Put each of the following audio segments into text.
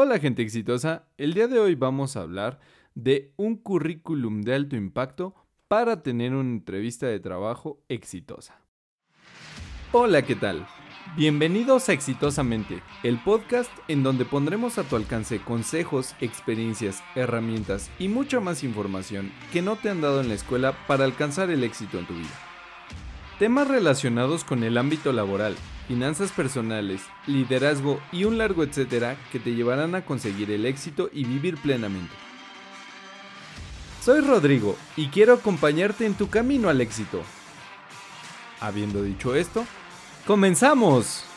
Hola gente exitosa, el día de hoy vamos a hablar de un currículum de alto impacto para tener una entrevista de trabajo exitosa. Hola, ¿qué tal? Bienvenidos a Exitosamente, el podcast en donde pondremos a tu alcance consejos, experiencias, herramientas y mucha más información que no te han dado en la escuela para alcanzar el éxito en tu vida. Temas relacionados con el ámbito laboral, finanzas personales, liderazgo y un largo etcétera que te llevarán a conseguir el éxito y vivir plenamente. Soy Rodrigo y quiero acompañarte en tu camino al éxito. Habiendo dicho esto, ¡comenzamos!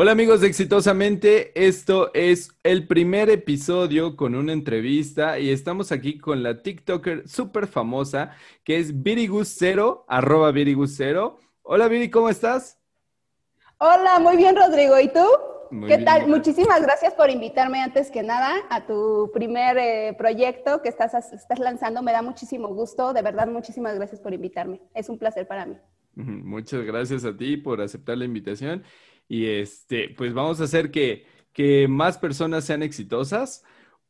Hola amigos de Exitosamente, esto es el primer episodio con una entrevista y estamos aquí con la TikToker súper famosa que es Virigus0, arroba Virigus0. Hola Viri, ¿cómo estás? Hola, muy bien Rodrigo, ¿y tú? ¿Qué tal? Muchísimas gracias por invitarme antes que nada a tu primer eh, proyecto que estás, estás lanzando. Me da muchísimo gusto, de verdad, muchísimas gracias por invitarme. Es un placer para mí. Muchas gracias a ti por aceptar la invitación. Y este, pues vamos a hacer que, que más personas sean exitosas.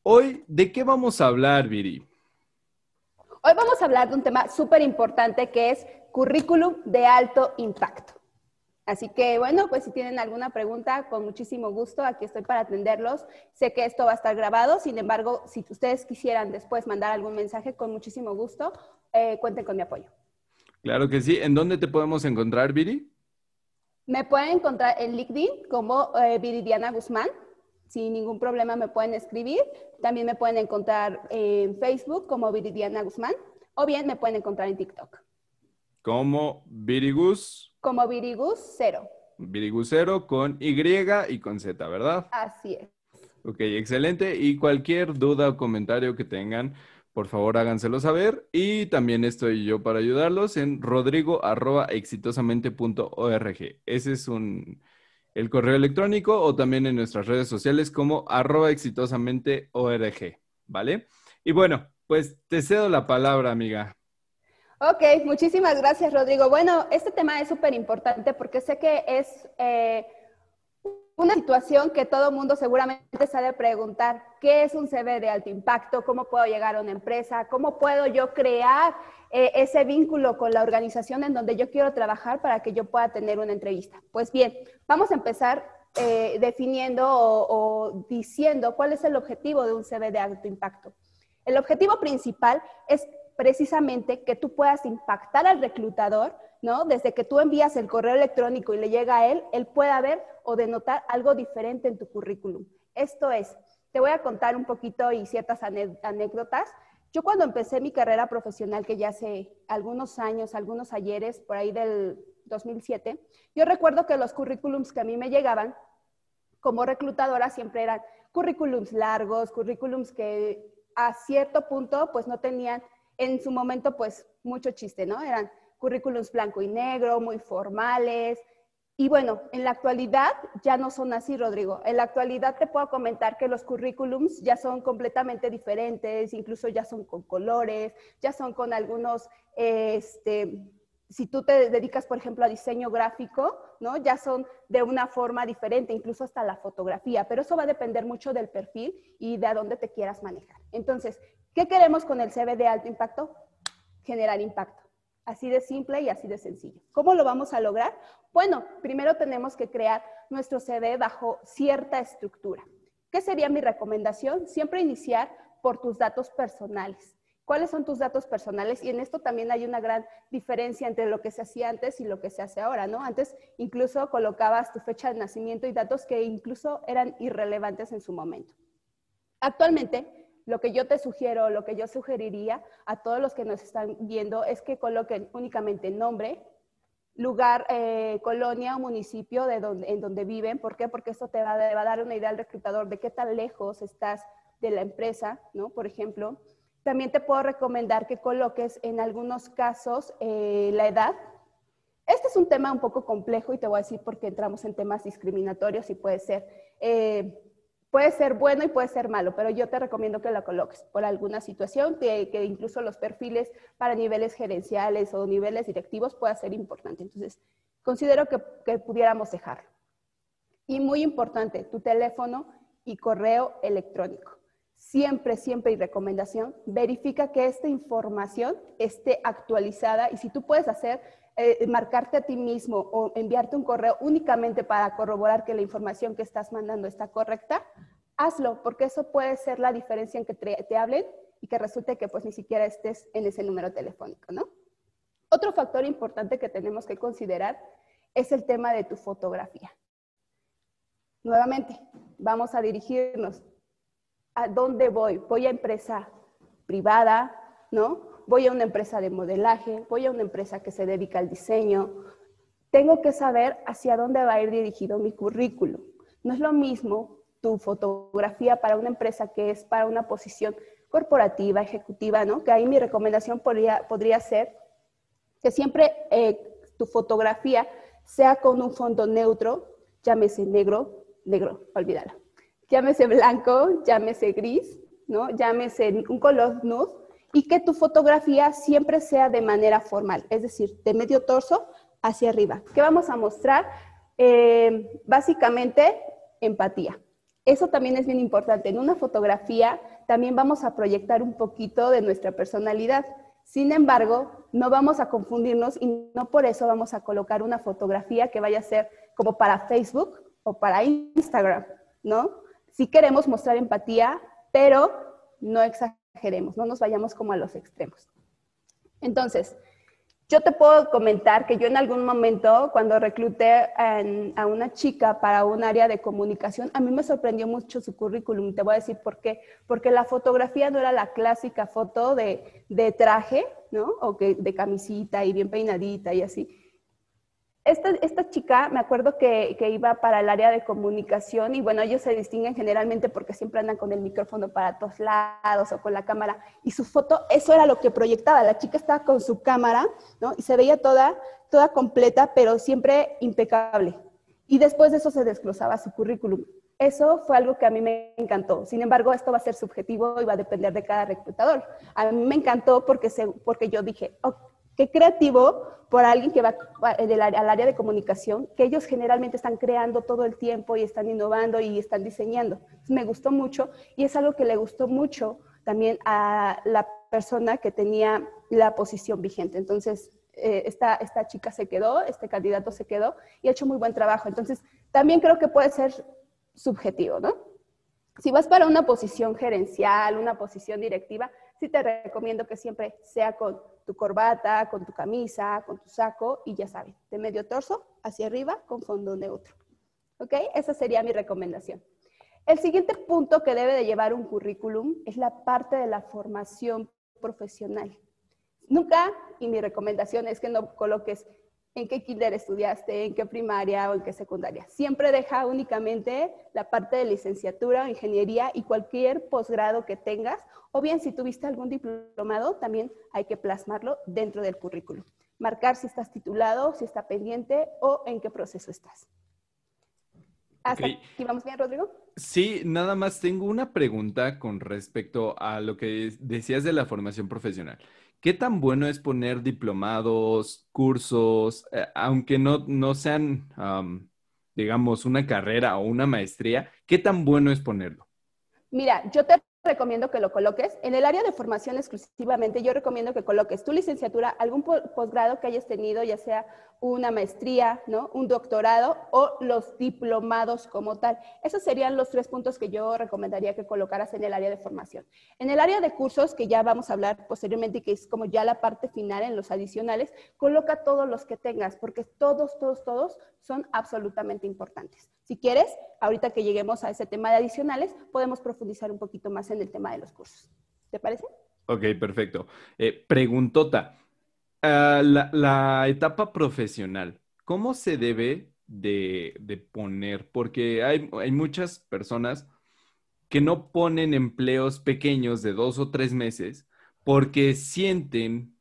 Hoy, ¿de qué vamos a hablar, Viri? Hoy vamos a hablar de un tema súper importante que es currículum de alto impacto. Así que bueno, pues si tienen alguna pregunta, con muchísimo gusto, aquí estoy para atenderlos. Sé que esto va a estar grabado, sin embargo, si ustedes quisieran después mandar algún mensaje, con muchísimo gusto, eh, cuenten con mi apoyo. Claro que sí. ¿En dónde te podemos encontrar, Viri? Me pueden encontrar en LinkedIn como eh, Viridiana Guzmán. Sin ningún problema me pueden escribir. También me pueden encontrar en Facebook como Viridiana Guzmán. O bien me pueden encontrar en TikTok. Como Virigus. Como Virigus Cero. Virigus Cero con Y y con Z, ¿verdad? Así es. Ok, excelente. Y cualquier duda o comentario que tengan, por favor háganselo saber. Y también estoy yo para ayudarlos en rodrigo.exitosamente.org. Ese es un, el correo electrónico o también en nuestras redes sociales como arroba exitosamente.org. ¿Vale? Y bueno, pues te cedo la palabra, amiga. Ok, muchísimas gracias, Rodrigo. Bueno, este tema es súper importante porque sé que es eh, una situación que todo mundo seguramente sabe preguntar, ¿qué es un CV de alto impacto? ¿Cómo puedo llegar a una empresa? ¿Cómo puedo yo crear eh, ese vínculo con la organización en donde yo quiero trabajar para que yo pueda tener una entrevista? Pues bien, vamos a empezar eh, definiendo o diciendo cuál es el objetivo de un CV de alto impacto. El objetivo principal es precisamente que tú puedas impactar al reclutador, ¿no? Desde que tú envías el correo electrónico y le llega a él, él pueda ver o denotar algo diferente en tu currículum. Esto es, te voy a contar un poquito y ciertas anécdotas. Yo cuando empecé mi carrera profesional, que ya hace algunos años, algunos ayeres, por ahí del 2007, yo recuerdo que los currículums que a mí me llegaban como reclutadora siempre eran currículums largos, currículums que a cierto punto pues no tenían en su momento, pues mucho chiste, ¿no? Eran currículums blanco y negro, muy formales. Y bueno, en la actualidad ya no son así, Rodrigo. En la actualidad te puedo comentar que los currículums ya son completamente diferentes, incluso ya son con colores, ya son con algunos, este, si tú te dedicas, por ejemplo, a diseño gráfico, ¿no? Ya son de una forma diferente, incluso hasta la fotografía, pero eso va a depender mucho del perfil y de a dónde te quieras manejar. Entonces, ¿Qué queremos con el CV de alto impacto? Generar impacto. Así de simple y así de sencillo. ¿Cómo lo vamos a lograr? Bueno, primero tenemos que crear nuestro CV bajo cierta estructura. ¿Qué sería mi recomendación? Siempre iniciar por tus datos personales. ¿Cuáles son tus datos personales? Y en esto también hay una gran diferencia entre lo que se hacía antes y lo que se hace ahora, ¿no? Antes incluso colocabas tu fecha de nacimiento y datos que incluso eran irrelevantes en su momento. Actualmente lo que yo te sugiero, lo que yo sugeriría a todos los que nos están viendo es que coloquen únicamente nombre, lugar, eh, colonia o municipio de donde, en donde viven. ¿Por qué? Porque esto te va, a dar una idea al reclutador de qué tan lejos estás de la empresa, ¿no? Por ejemplo. También te puedo recomendar que coloques en algunos casos eh, la edad. Este es un tema un poco complejo y te voy a decir porque entramos en temas discriminatorios y puede ser eh, Puede ser bueno y puede ser malo, pero yo te recomiendo que lo coloques por alguna situación, que, que incluso los perfiles para niveles gerenciales o niveles directivos pueda ser importante. Entonces, considero que, que pudiéramos dejarlo. Y muy importante, tu teléfono y correo electrónico. Siempre, siempre y recomendación, verifica que esta información esté actualizada y si tú puedes hacer, eh, marcarte a ti mismo o enviarte un correo únicamente para corroborar que la información que estás mandando está correcta, hazlo, porque eso puede ser la diferencia en que te, hablen y que resulte que pues ni siquiera estés en ese número telefónico, ¿no? Otro factor importante que tenemos que considerar es el tema de tu fotografía. Nuevamente, vamos a dirigirnos. ¿A dónde voy? Voy a empresa privada, ¿no? Voy a una empresa de modelaje, voy a una empresa que se dedica al diseño. Tengo que saber hacia dónde va a ir dirigido mi currículum. No es lo mismo tu fotografía para una empresa que es para una posición corporativa, ejecutiva, ¿no? Que ahí mi recomendación podría, podría ser que siempre eh, tu fotografía sea con un fondo neutro, llámese negro, negro, olvídalo. Llámese blanco, llámese gris, ¿no? Llámese un color nude y que tu fotografía siempre sea de manera formal, es decir, de medio torso hacia arriba. ¿Qué vamos a mostrar? Eh, básicamente, empatía. Eso también es bien importante. En una fotografía también vamos a proyectar un poquito de nuestra personalidad. Sin embargo, no vamos a confundirnos y no por eso vamos a colocar una fotografía que vaya a ser como para Facebook o para Instagram, ¿no? Sí queremos mostrar empatía, pero no no nos vayamos como a los extremos. Entonces, yo te puedo comentar que yo en algún momento, cuando recluté a una chica para un área de comunicación, a mí me sorprendió mucho su currículum. Te voy a decir por qué. Porque la fotografía no era la clásica foto de, de traje, ¿no? O que, de camisita y bien peinadita y así esta, chica, me acuerdo que, iba para el área de comunicación y bueno, ellos se distinguen generalmente porque siempre andan con el micrófono para todos lados o con la cámara y su foto, eso era lo que proyectaba. La chica estaba con su cámara, ¿no? Y se veía toda, toda completa, pero siempre impecable. Y después de eso se desglosaba su currículum. Eso fue algo que a mí me encantó. Sin embargo, esto va a ser subjetivo y va a depender de cada reclutador. A mí me encantó porque, se, porque yo dije, qué creativo por alguien que va al área de comunicación, que ellos generalmente están creando todo el tiempo y están innovando y están diseñando. me gustó mucho y es algo que le gustó mucho también a la persona que tenía la posición vigente. Entonces, eh, esta, esta chica se quedó, este candidato se quedó y ha hecho muy buen trabajo. Entonces, también creo que puede ser subjetivo, ¿no? Si vas para una posición gerencial, una posición directiva, sí te recomiendo que siempre sea con tu corbata, con tu camisa, con tu saco y ya sabes, de medio torso hacia arriba con fondo neutro. ¿Ok? Esa sería mi recomendación. El siguiente punto que debe de llevar un currículum es la parte de la formación profesional. Nunca, y mi recomendación es que no coloques en qué kinder estudiaste, en qué primaria o en qué secundaria. Siempre deja únicamente la parte de licenciatura o ingeniería y cualquier posgrado que tengas, o bien si tuviste algún diplomado, también hay que plasmarlo dentro del currículum. Marcar si estás titulado, si está pendiente o en qué proceso estás. ¿Hasta aquí vamos bien, Rodrigo? Sí, nada más tengo una pregunta con respecto a lo que decías de la formación profesional. ¿Qué tan bueno es poner diplomados, cursos, eh, aunque no, no sean, digamos, una carrera o una maestría? ¿Qué tan bueno es ponerlo? Mira, yo te recomiendo que lo coloques. En el área de formación exclusivamente, yo recomiendo que coloques tu licenciatura, algún posgrado que hayas tenido, ya sea una maestría, ¿no? un doctorado o los diplomados como tal. Esos serían los tres puntos que yo recomendaría que colocaras en el área de formación. En el área de cursos, que ya vamos a hablar posteriormente, que es como ya la parte final en los adicionales, coloca todos los que tengas, porque todos, todos, todos son absolutamente importantes. Si quieres, ahorita que lleguemos a ese tema de adicionales, podemos profundizar un poquito más en el tema de los cursos. ¿Te parece? Ok, perfecto. Eh, preguntota, ah, la, etapa profesional, ¿cómo se debe de, poner? Porque hay, hay, muchas personas que no ponen empleos pequeños de dos o tres meses porque sienten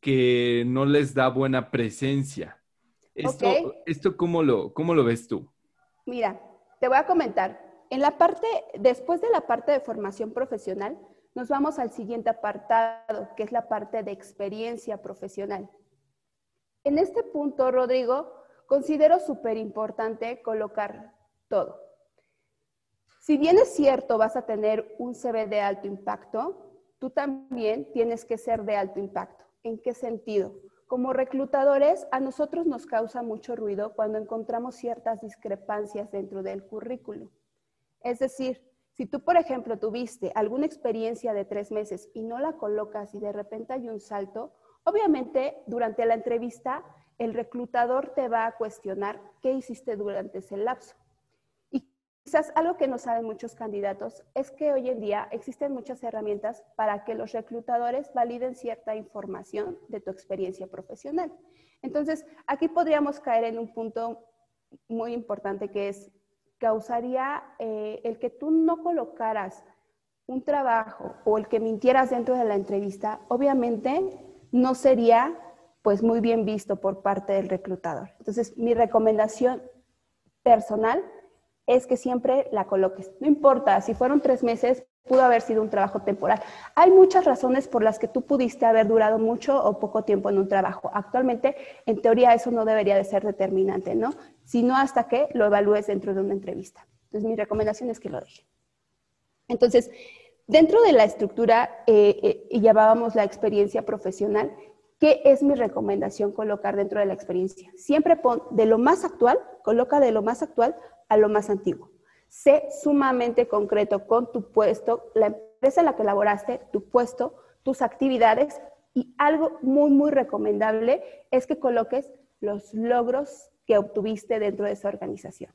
que no les da buena presencia. Esto, ¿esto cómo, lo, ¿Cómo lo ves tú? Mira, te voy a comentar. En la parte, después de la parte de formación profesional, nos vamos al siguiente apartado, que es la parte de experiencia profesional. En este punto, Rodrigo, considero súper importante colocar todo. Si bien es cierto, vas a tener un CV de alto impacto, tú también tienes que ser de alto impacto. ¿En qué sentido? Como reclutadores, a nosotros nos causa mucho ruido cuando encontramos ciertas discrepancias dentro del currículum. Es decir, si tú, por ejemplo, tuviste alguna experiencia de tres meses y no la colocas y de repente hay un salto, obviamente durante la entrevista el reclutador te va a cuestionar qué hiciste durante ese lapso. Quizás algo que no saben muchos candidatos es que hoy en día existen muchas herramientas para que los reclutadores validen cierta información de tu experiencia profesional. Entonces, aquí podríamos caer en un punto muy importante que es, causaría eh, el que tú no colocaras un trabajo o el que mintieras dentro de la entrevista, obviamente no sería pues muy bien visto por parte del reclutador. Entonces, mi recomendación personal es que siempre la coloques. No importa, si fueron tres meses, pudo haber sido un trabajo temporal. Hay muchas razones por las que tú pudiste haber durado mucho o poco tiempo en un trabajo. Actualmente, en teoría, eso no debería de ser determinante, ¿no? Sino hasta que lo evalúes dentro de una entrevista. Entonces, mi recomendación es que lo deje. Entonces, dentro de la estructura, eh, eh, llamábamos la experiencia profesional, ¿qué es mi recomendación colocar dentro de la experiencia? Siempre pon de lo más actual, coloca de lo más actual a lo más antiguo. Sé sumamente concreto con tu puesto, la empresa en la que laboraste, tu puesto, tus actividades y algo muy, muy recomendable es que coloques los logros que obtuviste dentro de esa organización.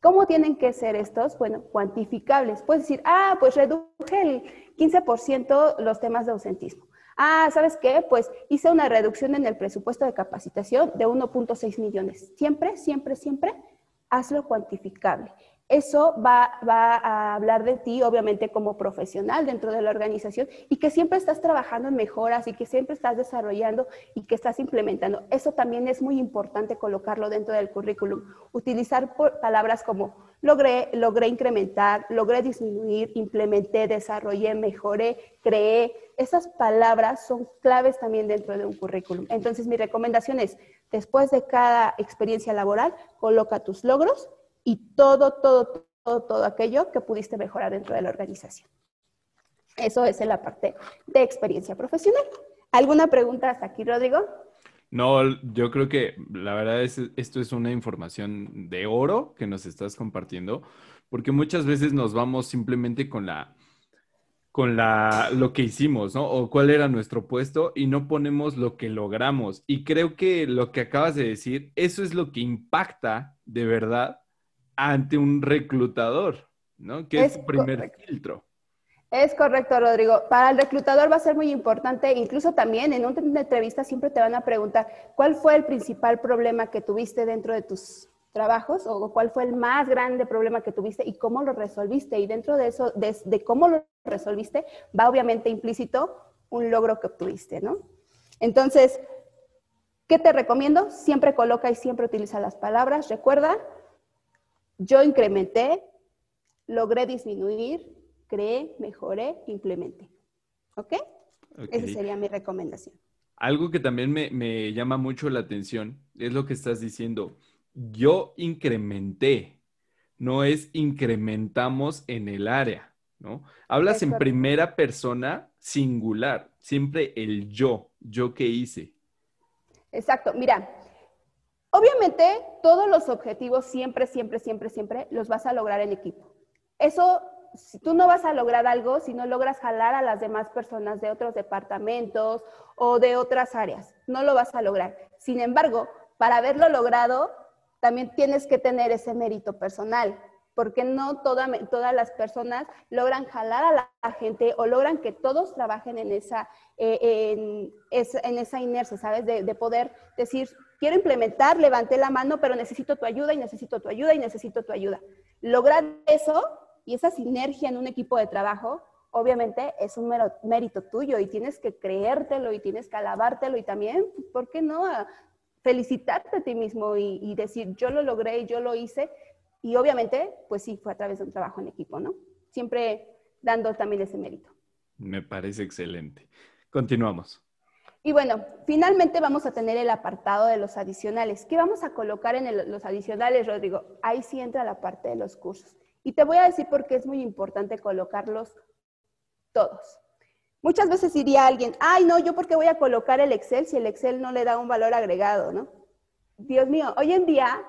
¿Cómo tienen que ser estos? Bueno, cuantificables. Puedes decir, ah, pues reduje el 15% los temas de ausentismo. Ah, ¿sabes qué? Pues hice una reducción en el presupuesto de capacitación de 1.6 millones. Siempre, siempre, siempre hazlo cuantificable. Eso va, a hablar de ti, obviamente, como profesional dentro de la organización y que siempre estás trabajando en mejoras y que siempre estás desarrollando y que estás implementando. Eso también es muy importante colocarlo dentro del currículum. Utilizar palabras como logré, logré incrementar, logré disminuir, implementé, desarrollé, mejoré, creé. Esas palabras son claves también dentro de un currículum. Entonces, mi recomendación es, después de cada experiencia laboral, coloca tus logros y todo, todo, todo, todo aquello que pudiste mejorar dentro de la organización. Eso es en la parte de experiencia profesional. ¿Alguna pregunta hasta aquí, Rodrigo? No, yo creo que la verdad es esto es una información de oro que nos estás compartiendo, porque muchas veces nos vamos simplemente con la con la, lo que hicimos, ¿no? O cuál era nuestro puesto y no ponemos lo que logramos. Y creo que lo que acabas de decir, eso es lo que impacta de verdad ante un reclutador, ¿no? Que es, su primer filtro. Es correcto, Rodrigo. Para el reclutador va a ser muy importante, incluso también en una entrevista siempre te van a preguntar cuál fue el principal problema que tuviste dentro de tus trabajos o cuál fue el más grande problema que tuviste y cómo lo resolviste. Y dentro de eso, de, cómo lo resolviste, va obviamente implícito un logro que obtuviste, ¿no? Entonces, ¿qué te recomiendo? Siempre coloca y siempre utiliza las palabras. Recuerda, yo incrementé, logré disminuir, creé, mejoré, implementé. ¿Ok? Esa sería mi recomendación. Algo que también me, me llama mucho la atención es lo que estás diciendo yo incrementé, no es incrementamos en el área, ¿no? Hablas en primera persona singular, siempre el yo, yo qué hice. Exacto, mira, obviamente todos los objetivos siempre, siempre, siempre, siempre los vas a lograr en equipo. Eso, si tú no vas a lograr algo si no logras jalar a las demás personas de otros departamentos o de otras áreas, no lo vas a lograr. Sin embargo, para haberlo logrado, también tienes que tener ese mérito personal, porque no todas las personas logran jalar a la, gente o logran que todos trabajen en esa, eh, en, esa inercia, ¿sabes? De, de, poder decir, quiero implementar, levanté la mano, pero necesito tu ayuda y necesito tu ayuda y necesito tu ayuda. Lograr eso y esa sinergia en un equipo de trabajo, obviamente es un mérito tuyo y tienes que creértelo y tienes que alabártelo y también, ¿por qué no? Felicitarte a ti mismo y, decir, yo lo logré, yo lo hice. Y obviamente, pues sí, fue a través de un trabajo en equipo, ¿no? Siempre dando también ese mérito. Me parece excelente. Continuamos. Y bueno, finalmente vamos a tener el apartado de los adicionales. ¿Qué vamos a colocar en los adicionales, Rodrigo? Ahí sí entra la parte de los cursos. Y te voy a decir por qué es muy importante colocarlos todos. Muchas veces diría alguien, ay, no, yo por qué voy a colocar el Excel si el Excel no le da un valor agregado, ¿no? Dios mío, hoy en día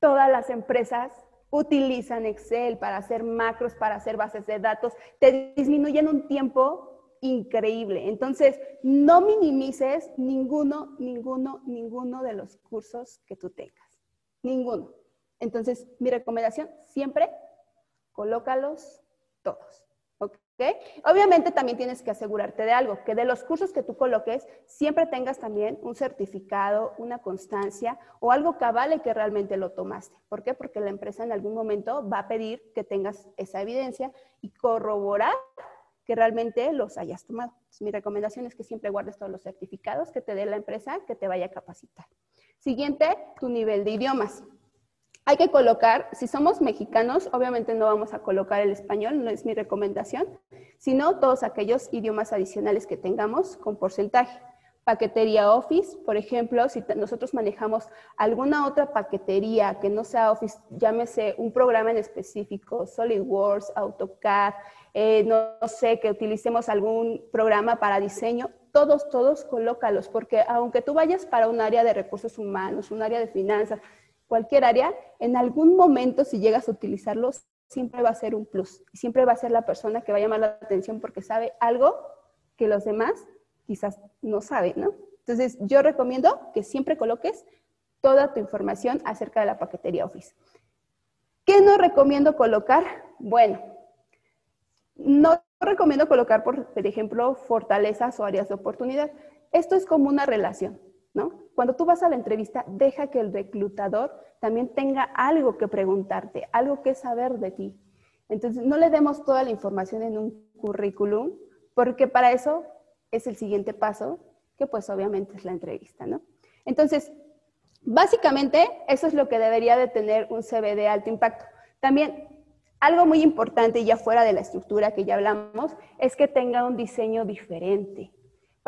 todas las empresas utilizan Excel para hacer macros, para hacer bases de datos, te disminuyen un tiempo increíble. Entonces, no minimices ninguno, ninguno, ninguno de los cursos que tú tengas. Ninguno. Entonces, mi recomendación, siempre colócalos todos. Obviamente también tienes que asegurarte de algo, que de los cursos que tú coloques, siempre tengas también un certificado, una constancia o algo que avale que realmente lo tomaste. ¿Por qué? Porque la empresa en algún momento va a pedir que tengas esa evidencia y corroborar que realmente los hayas tomado. mi recomendación es que siempre guardes todos los certificados que te dé la empresa que te vaya a capacitar. Siguiente, tu nivel de idiomas. Hay que colocar, si somos mexicanos, obviamente no vamos a colocar el español, no es mi recomendación, sino todos aquellos idiomas adicionales que tengamos con porcentaje. Paquetería Office, por ejemplo, si nosotros manejamos alguna otra paquetería que no sea Office, llámese un programa en específico, SolidWorks, AutoCAD, eh, no, sé, que utilicemos algún programa para diseño, todos, todos colócalos, porque aunque tú vayas para un área de recursos humanos, un área de finanzas, cualquier área, en algún momento si llegas a utilizarlos, siempre va a ser un plus. Siempre va a ser la persona que va a llamar la atención porque sabe algo que los demás quizás no saben, ¿no? Entonces, yo recomiendo que siempre coloques toda tu información acerca de la paquetería Office. ¿Qué no recomiendo colocar? Bueno, no recomiendo colocar, por, ejemplo, fortalezas o áreas de oportunidad. Esto es como una relación, ¿no? Cuando tú vas a la entrevista, deja que el reclutador también tenga algo que preguntarte, algo que saber de ti. Entonces, no le demos toda la información en un currículum, porque para eso es el siguiente paso, que pues obviamente es la entrevista, ¿no? Entonces, básicamente, eso es lo que debería de tener un CV de alto impacto. También algo muy importante, ya fuera de la estructura que ya hablamos, es que tenga un diseño diferente.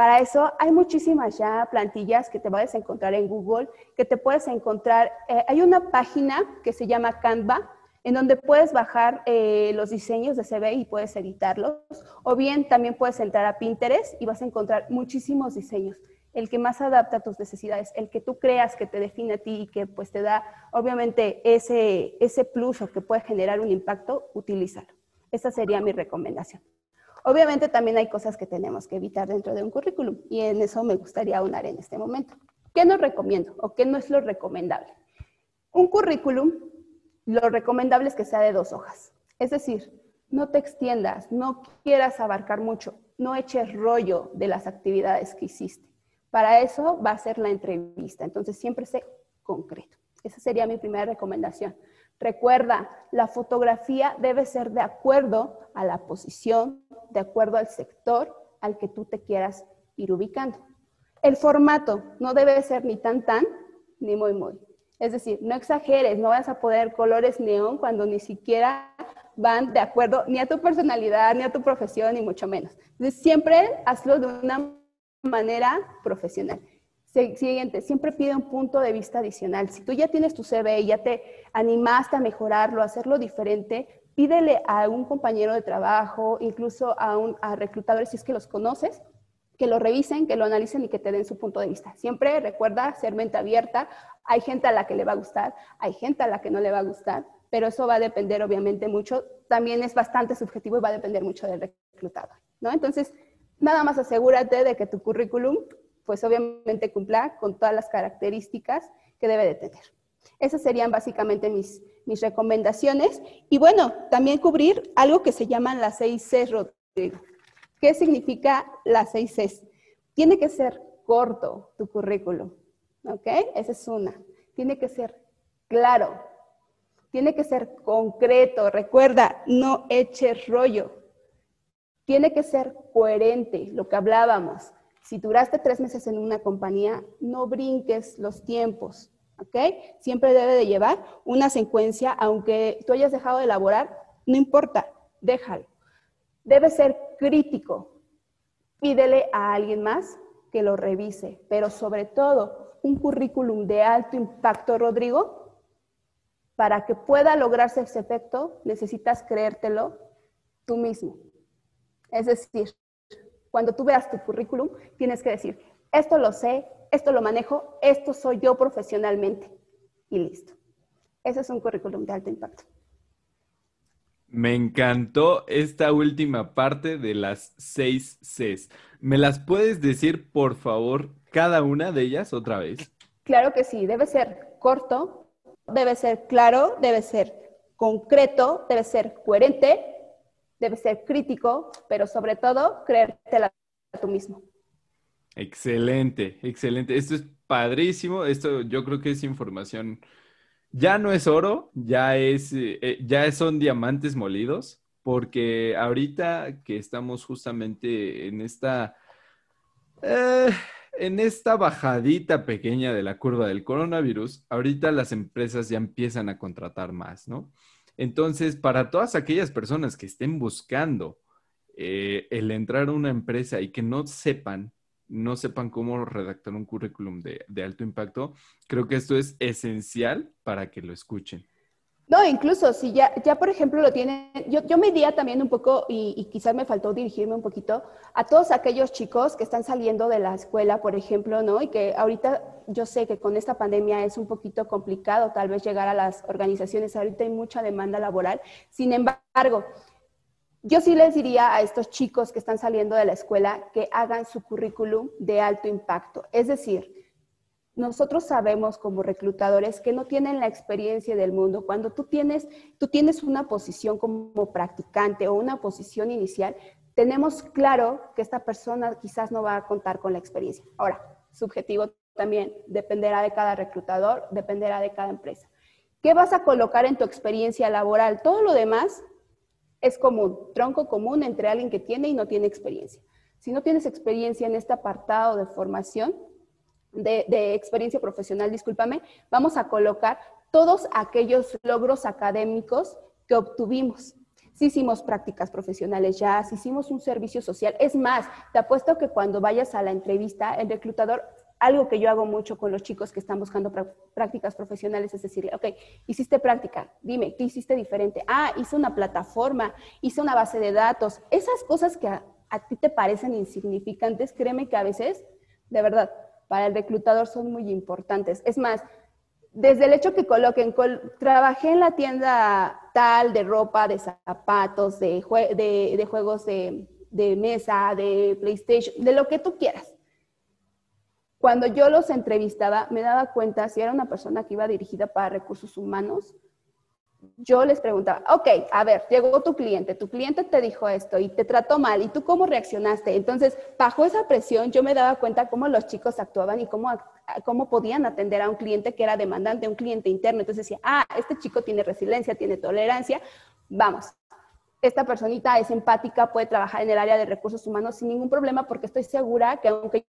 Para eso hay muchísimas ya plantillas que te puedes encontrar en Google, que te puedes encontrar, eh, hay una página que se llama Canva, en donde puedes bajar eh, los diseños de CV y puedes editarlos, o bien también puedes entrar a Pinterest y vas a encontrar muchísimos diseños el que más adapta a tus necesidades, el que tú creas que te define a ti y que pues te da obviamente ese, ese plus o que puede generar un impacto, utilízalo. Esa sería mi recomendación. Obviamente también hay cosas que tenemos que evitar dentro de un currículum y en eso me gustaría aunar en este momento. ¿Qué no recomiendo o qué no es lo recomendable? Un currículum, lo recomendable es que sea de dos hojas. Es decir, no te extiendas, no quieras abarcar mucho, no eches rollo de las actividades que hiciste. Para eso va a ser la entrevista. Entonces, siempre sé concreto. Esa sería mi primera recomendación. Recuerda, la fotografía debe ser de acuerdo a la posición, de acuerdo al sector al que tú te quieras ir ubicando. El formato no debe ser ni tan tan ni muy muy. Es decir, no exageres, no vas a poner colores neón cuando ni siquiera van de acuerdo ni a tu personalidad, ni a tu profesión, ni mucho menos. Entonces, siempre hazlo de una manera profesional. Siguiente, siempre pide un punto de vista adicional. Si tú ya tienes tu CV ya te animaste a mejorarlo, a hacerlo diferente, pídele a un compañero de trabajo, incluso a, un, a reclutadores si es que los conoces, que lo revisen, que lo analicen y que te den su punto de vista. Siempre recuerda ser mente abierta. Hay gente a la que le va a gustar, hay gente a la que no le va a gustar, pero eso va a depender obviamente mucho. También es bastante subjetivo y va a depender mucho del reclutador, ¿no? Entonces, Nada más asegúrate de que tu currículum, pues obviamente cumpla con todas las características que debe de tener. Esas serían básicamente mis, mis recomendaciones. Y bueno, también cubrir algo que se llaman las seis Cs, Rodrigo. ¿Qué significa las seis Cs? Tiene que ser corto tu currículum, ¿ok? Esa es una. Tiene que ser claro. Tiene que ser concreto. Recuerda, no eches rollo tiene que ser coherente, lo que hablábamos. Si duraste tres meses en una compañía, no brinques los tiempos, ¿ok? Siempre debe de llevar una secuencia, aunque tú hayas dejado de elaborar, no importa, déjalo. Debe ser crítico. Pídele a alguien más que lo revise, pero sobre todo un currículum de alto impacto, Rodrigo, para que pueda lograrse ese efecto, necesitas creértelo tú mismo. Es decir, cuando tú veas tu currículum, tienes que decir, esto lo sé, esto lo manejo, esto soy yo profesionalmente. Y listo. Ese es un currículum de alto impacto. Me encantó esta última parte de las seis Cs. ¿Me las puedes decir, por favor, cada una de ellas otra vez? Claro que sí. Debe ser corto, debe ser claro, debe ser concreto, debe ser coherente, debe ser crítico, pero sobre todo creértela tú mismo. Excelente, excelente. Esto es padrísimo. Esto yo creo que es información. Ya no es oro, ya es, eh, eh, ya son diamantes molidos, porque ahorita que estamos justamente en esta, eh, en esta bajadita pequeña de la curva del coronavirus, ahorita las empresas ya empiezan a contratar más, ¿no? Entonces, para todas aquellas personas que estén buscando el entrar a una empresa y que no sepan no sepan cómo redactar un currículum de, alto impacto, creo que esto es esencial para que lo escuchen. No, incluso si ya, ya por ejemplo lo tienen, yo, yo me diría también un poco, y, y, quizás me faltó dirigirme un poquito, a todos aquellos chicos que están saliendo de la escuela, por ejemplo, ¿no? Y que ahorita yo sé que con esta pandemia es un poquito complicado tal vez llegar a las organizaciones, ahorita hay mucha demanda laboral, sin embargo, yo sí les diría a estos chicos que están saliendo de la escuela que hagan su currículum de alto impacto. Es decir, nosotros sabemos como reclutadores que no tienen la experiencia del mundo. Cuando tú tienes, tú tienes una posición como practicante o una posición inicial, tenemos claro que esta persona quizás no va a contar con la experiencia. Ahora, subjetivo también, dependerá de cada reclutador, dependerá de cada empresa. ¿Qué vas a colocar en tu experiencia laboral? Todo lo demás es común, tronco común entre alguien que tiene y no tiene experiencia. Si no tienes experiencia en este apartado de formación, de, experiencia profesional, discúlpame, vamos a colocar todos aquellos logros académicos que obtuvimos. Si hicimos prácticas profesionales ya, si hicimos un servicio social. Es más, te apuesto que cuando vayas a la entrevista, el reclutador algo que yo hago mucho con los chicos que están buscando prácticas profesionales es decir, ok, hiciste práctica, dime, ¿qué hiciste diferente? Ah, hice una plataforma, hice una base de datos. Esas cosas que a, ti te parecen insignificantes, créeme que a veces, de verdad, para el reclutador son muy importantes. Es más, desde el hecho que coloquen, trabajé en la tienda tal de ropa, de zapatos, de, de, juegos de, de mesa, de PlayStation, de lo que tú quieras cuando yo los entrevistaba, me daba cuenta si era una persona que iba dirigida para recursos humanos. Yo les preguntaba, ok, a ver, llegó tu cliente, tu cliente te dijo esto y te trató mal, ¿y tú cómo reaccionaste? Entonces, bajo esa presión, yo me daba cuenta cómo los chicos actuaban y cómo, cómo podían atender a un cliente que era demandante, un cliente interno. Entonces decía, ah, este chico tiene resiliencia, tiene tolerancia, vamos, esta personita es empática, puede trabajar en el área de recursos humanos sin ningún problema porque estoy segura que aunque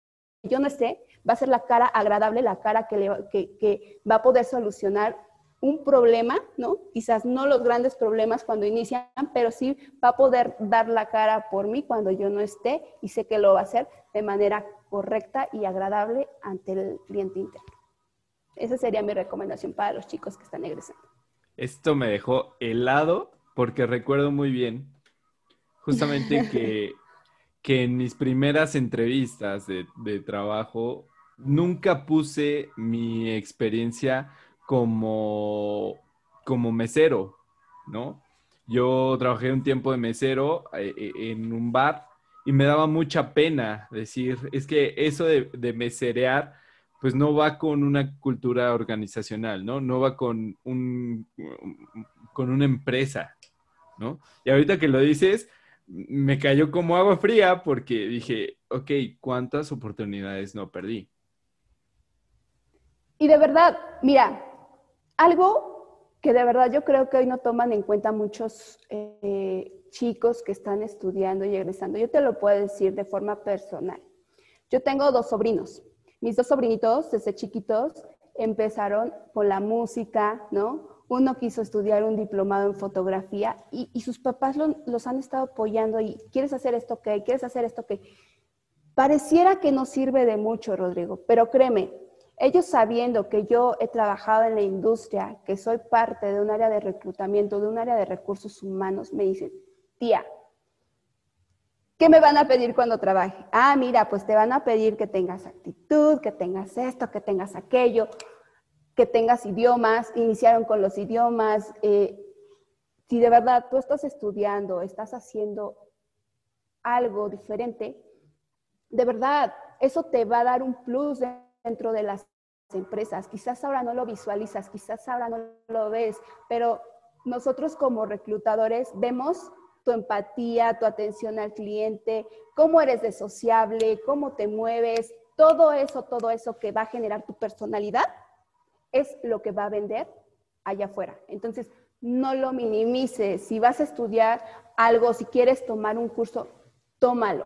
yo no esté, va a ser la cara agradable, la cara que, va a poder solucionar un problema, ¿no? Quizás no los grandes problemas cuando inician, pero sí va a poder dar la cara por mí cuando yo no esté y sé que lo va a hacer de manera correcta y agradable ante el cliente interno. Esa sería mi recomendación para los chicos que están egresando. Esto me dejó helado porque recuerdo muy bien justamente que que en mis primeras entrevistas de, trabajo nunca puse mi experiencia como, como mesero, ¿no? Yo trabajé un tiempo de mesero eh, eh, en un bar y me daba mucha pena decir, es que eso de, de, meserear, pues no va con una cultura organizacional, ¿no? No va con, un, con una empresa, ¿no? Y ahorita que lo dices, me cayó como agua fría porque dije, ok, ¿cuántas oportunidades no perdí? Y de verdad, mira, algo que de verdad yo creo que hoy no toman en cuenta muchos eh, chicos que están estudiando y egresando, yo te lo puedo decir de forma personal. Yo tengo dos sobrinos. Mis dos sobrinitos, desde chiquitos, empezaron con la música, ¿no? uno quiso estudiar un diplomado en fotografía y, sus papás los han estado apoyando y quieres hacer esto, ¿qué? ¿Quieres hacer esto, qué? Pareciera que no sirve de mucho, Rodrigo, pero créeme, ellos sabiendo que yo he trabajado en la industria, que soy parte de un área de reclutamiento, de un área de recursos humanos, me dicen, tía, ¿qué me van a pedir cuando trabaje? Ah, mira, pues te van a pedir que tengas actitud, que tengas esto, que tengas aquello, que tengas idiomas, iniciaron con los idiomas. Eh, si de verdad tú estás estudiando, estás haciendo algo diferente, de verdad, eso te va a dar un plus dentro de las empresas. Quizás ahora no lo visualizas, quizás ahora no lo ves, pero nosotros como reclutadores vemos tu empatía, tu atención al cliente, cómo eres de sociable, cómo te mueves, todo eso, todo eso que va a generar tu personalidad es lo que va a vender allá afuera. Entonces, no lo minimices. Si vas a estudiar algo, si quieres tomar un curso, tómalo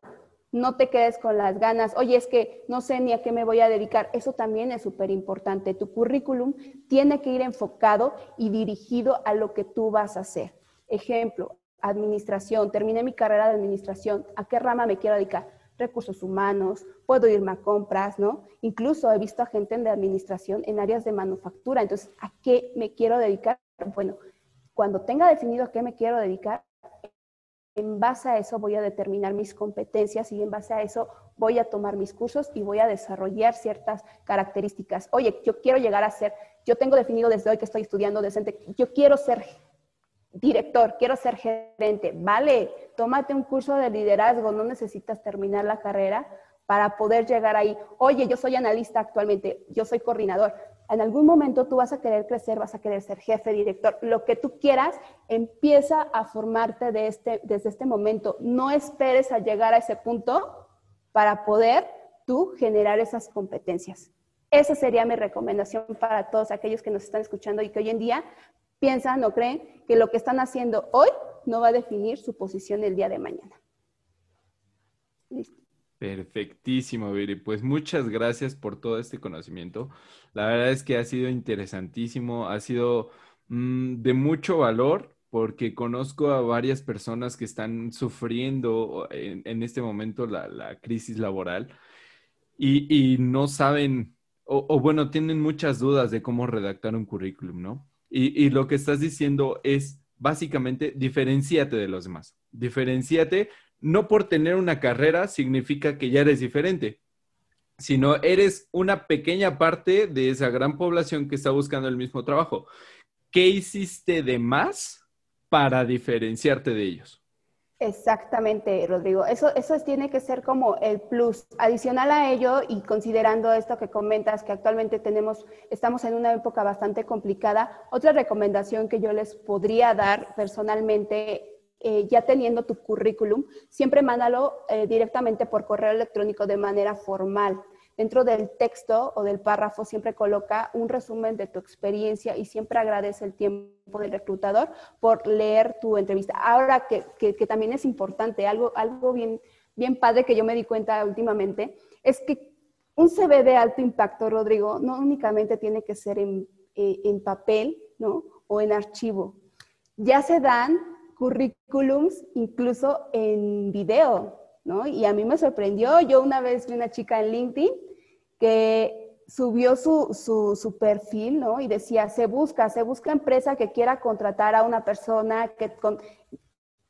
no te quedes con las ganas, oye, es que no sé ni a qué me voy a dedicar. Eso también es súper importante. Tu currículum tiene que ir enfocado y dirigido a lo que tú vas a hacer. Ejemplo, administración, terminé mi carrera de administración, ¿a qué rama me quiero dedicar? Recursos humanos, puedo irme a compras, ¿no? Incluso he visto a gente de administración en áreas de manufactura. Entonces, ¿a qué me quiero dedicar? Bueno, cuando tenga definido a qué me quiero dedicar, en base a eso voy a determinar mis competencias y en base a eso voy a tomar mis cursos y voy a desarrollar ciertas características. Oye, yo quiero llegar a ser, yo tengo definido desde hoy que estoy estudiando decente, yo quiero ser director, quiero ser gerente. Vale, tómate un curso de liderazgo, no necesitas terminar la carrera para poder llegar ahí. Oye, yo soy analista actualmente, yo soy coordinador en algún momento tú vas a querer crecer, vas a querer ser jefe, director, lo que tú quieras, empieza a formarte este, desde este momento. No esperes a llegar a ese punto para poder tú generar esas competencias. Esa sería mi recomendación para todos aquellos que nos están escuchando y que hoy en día piensan o creen que lo que están haciendo hoy no va a definir su posición el día de mañana. Listo. Perfectísimo, Viri. Pues muchas gracias por todo este conocimiento. La verdad es que ha sido interesantísimo, ha sido mm, de mucho valor porque conozco a varias personas que están sufriendo en, este momento la, crisis laboral y, no saben, o, bueno, tienen muchas dudas de cómo redactar un currículum, ¿no? Y, y lo que estás diciendo es básicamente diferenciate de los demás. Diferenciate no por tener una carrera significa que ya eres diferente, sino eres una pequeña parte de esa gran población que está buscando el mismo trabajo. ¿Qué hiciste de más para diferenciarte de ellos? Exactamente, Rodrigo. Eso, eso tiene que ser como el plus. Adicional a ello, y considerando esto que comentas, que actualmente tenemos, estamos en una época bastante complicada, otra recomendación que yo les podría dar personalmente eh, ya teniendo tu currículum, siempre mándalo eh, directamente por correo electrónico de manera formal. Dentro del texto o del párrafo siempre coloca un resumen de tu experiencia y siempre agradece el tiempo del reclutador por leer tu entrevista. Ahora que, que, también es importante, algo, algo bien, bien padre que yo me di cuenta últimamente, es que un CV de alto impacto, Rodrigo, no únicamente tiene que ser en, eh, en papel ¿no? o en archivo. Ya se dan currículums incluso en video, ¿no? Y a mí me sorprendió, yo una vez vi una chica en LinkedIn que subió su, su, perfil, ¿no? Y decía, se busca, se busca empresa que quiera contratar a una persona que, con,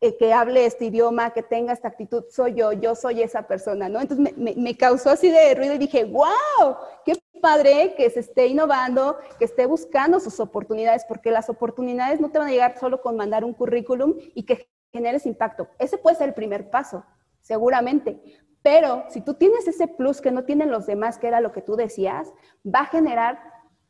eh, que hable este idioma, que tenga esta actitud, soy yo, yo soy esa persona, ¿no? Entonces me, me, causó así de ruido y dije, wow, qué padre que se esté innovando, que esté buscando sus oportunidades, porque las oportunidades no te van a llegar solo con mandar un currículum y que generes impacto. Ese puede ser el primer paso, seguramente. Pero si tú tienes ese plus que no tienen los demás, que era lo que tú decías, va a generar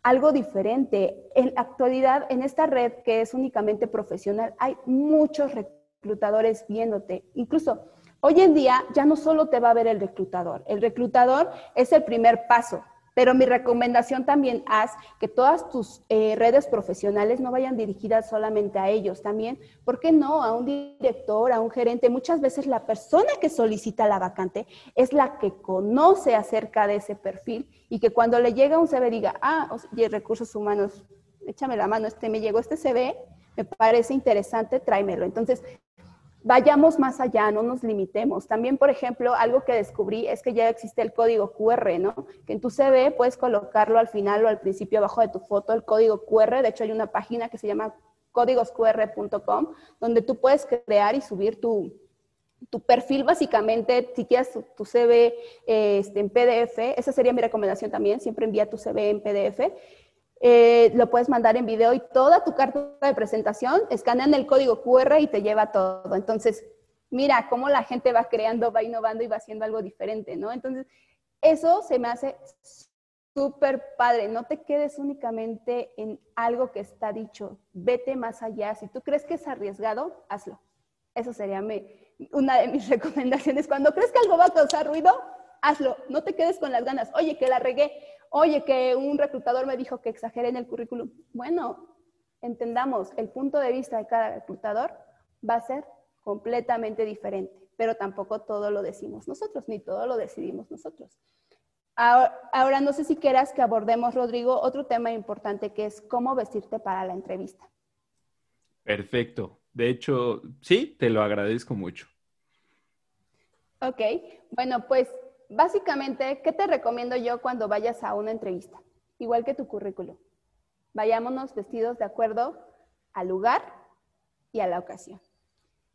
algo diferente. En la actualidad, en esta red que es únicamente profesional, hay muchos recursos reclutadores viéndote. Incluso hoy en día ya no solo te va a ver el reclutador, el reclutador es el primer paso, pero mi recomendación también es que todas tus eh, redes profesionales no vayan dirigidas solamente a ellos, también, ¿por qué no? A un director, a un gerente. Muchas veces la persona que solicita la vacante es la que conoce acerca de ese perfil y que cuando le llega un CV diga, ah, oye, recursos humanos, échame la mano, este me llegó este CV, me parece interesante, tráemelo. Entonces, vayamos más allá, no nos limitemos. También, por ejemplo, algo que descubrí es que ya existe el código QR, ¿no? Que en tu CV puedes colocarlo al final o al principio abajo de tu foto, el código QR. De hecho, hay una página que se llama códigosqr.com, donde tú puedes crear y subir tu, tu perfil básicamente, si quieres tu, CV este, en PDF, esa sería mi recomendación también, siempre envía tu CV en PDF. Eh, lo puedes mandar en video y toda tu carta de presentación escanean el código QR y te lleva todo. Entonces, mira cómo la gente va creando, va innovando y va haciendo algo diferente, ¿no? Entonces, eso se me hace súper padre. No te quedes únicamente en algo que está dicho. Vete más allá. Si tú crees que es arriesgado, hazlo. Eso sería una de mis recomendaciones. Cuando crees que algo va a causar ruido, hazlo. No te quedes con las ganas. Oye, que la regué oye, que un reclutador me dijo que exageré en el currículum. Bueno, entendamos, el punto de vista de cada reclutador va a ser completamente diferente, pero tampoco todo lo decimos nosotros, ni todo lo decidimos nosotros. Ahora, no sé si quieras que abordemos, Rodrigo, otro tema importante que es cómo vestirte para la entrevista. Perfecto. De hecho, sí, te lo agradezco mucho. Ok, bueno, pues básicamente, ¿qué te recomiendo yo cuando vayas a una entrevista? Igual que tu currículo. Vayámonos vestidos de acuerdo al lugar y a la ocasión.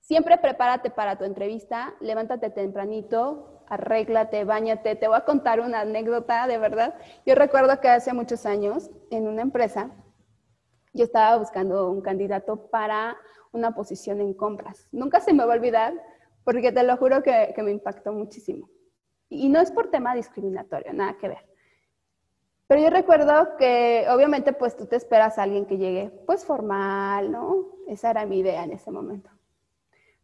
Siempre prepárate para tu entrevista, levántate tempranito, arréglate, bañate. Te voy a contar una anécdota, de verdad. Yo recuerdo que hace muchos años, en una empresa, yo estaba buscando un candidato para una posición en compras. Nunca se me va a olvidar, porque te lo juro que, que me impactó muchísimo. Y no es por tema discriminatorio, nada que ver. Pero yo recuerdo que obviamente pues tú te esperas a alguien que llegue pues formal, ¿no? Esa era mi idea en ese momento.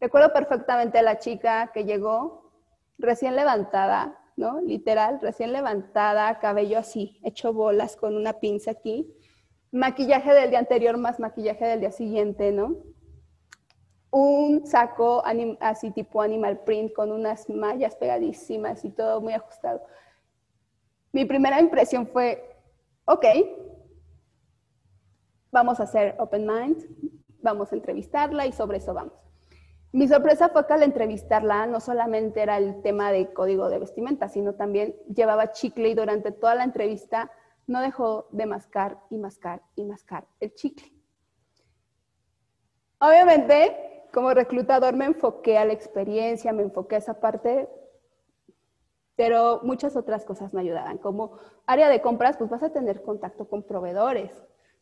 Recuerdo perfectamente a la chica que llegó recién levantada, ¿no? Literal, recién levantada, cabello así, hecho bolas con una pinza aquí, maquillaje del día anterior más maquillaje del día siguiente, ¿no? Un saco así tipo animal print con unas mallas pegadísimas y todo muy ajustado. Mi primera impresión fue, ok, vamos a hacer open mind, vamos a entrevistarla y sobre eso vamos. Mi sorpresa fue que al entrevistarla no solamente era el tema de código de vestimenta, sino también llevaba chicle y durante toda la entrevista no dejó de mascar y mascar y mascar el chicle. Obviamente como reclutador me enfoqué a la experiencia, me enfoqué a esa parte, pero muchas otras cosas me ayudaban. Como área de compras, pues vas a tener contacto con proveedores,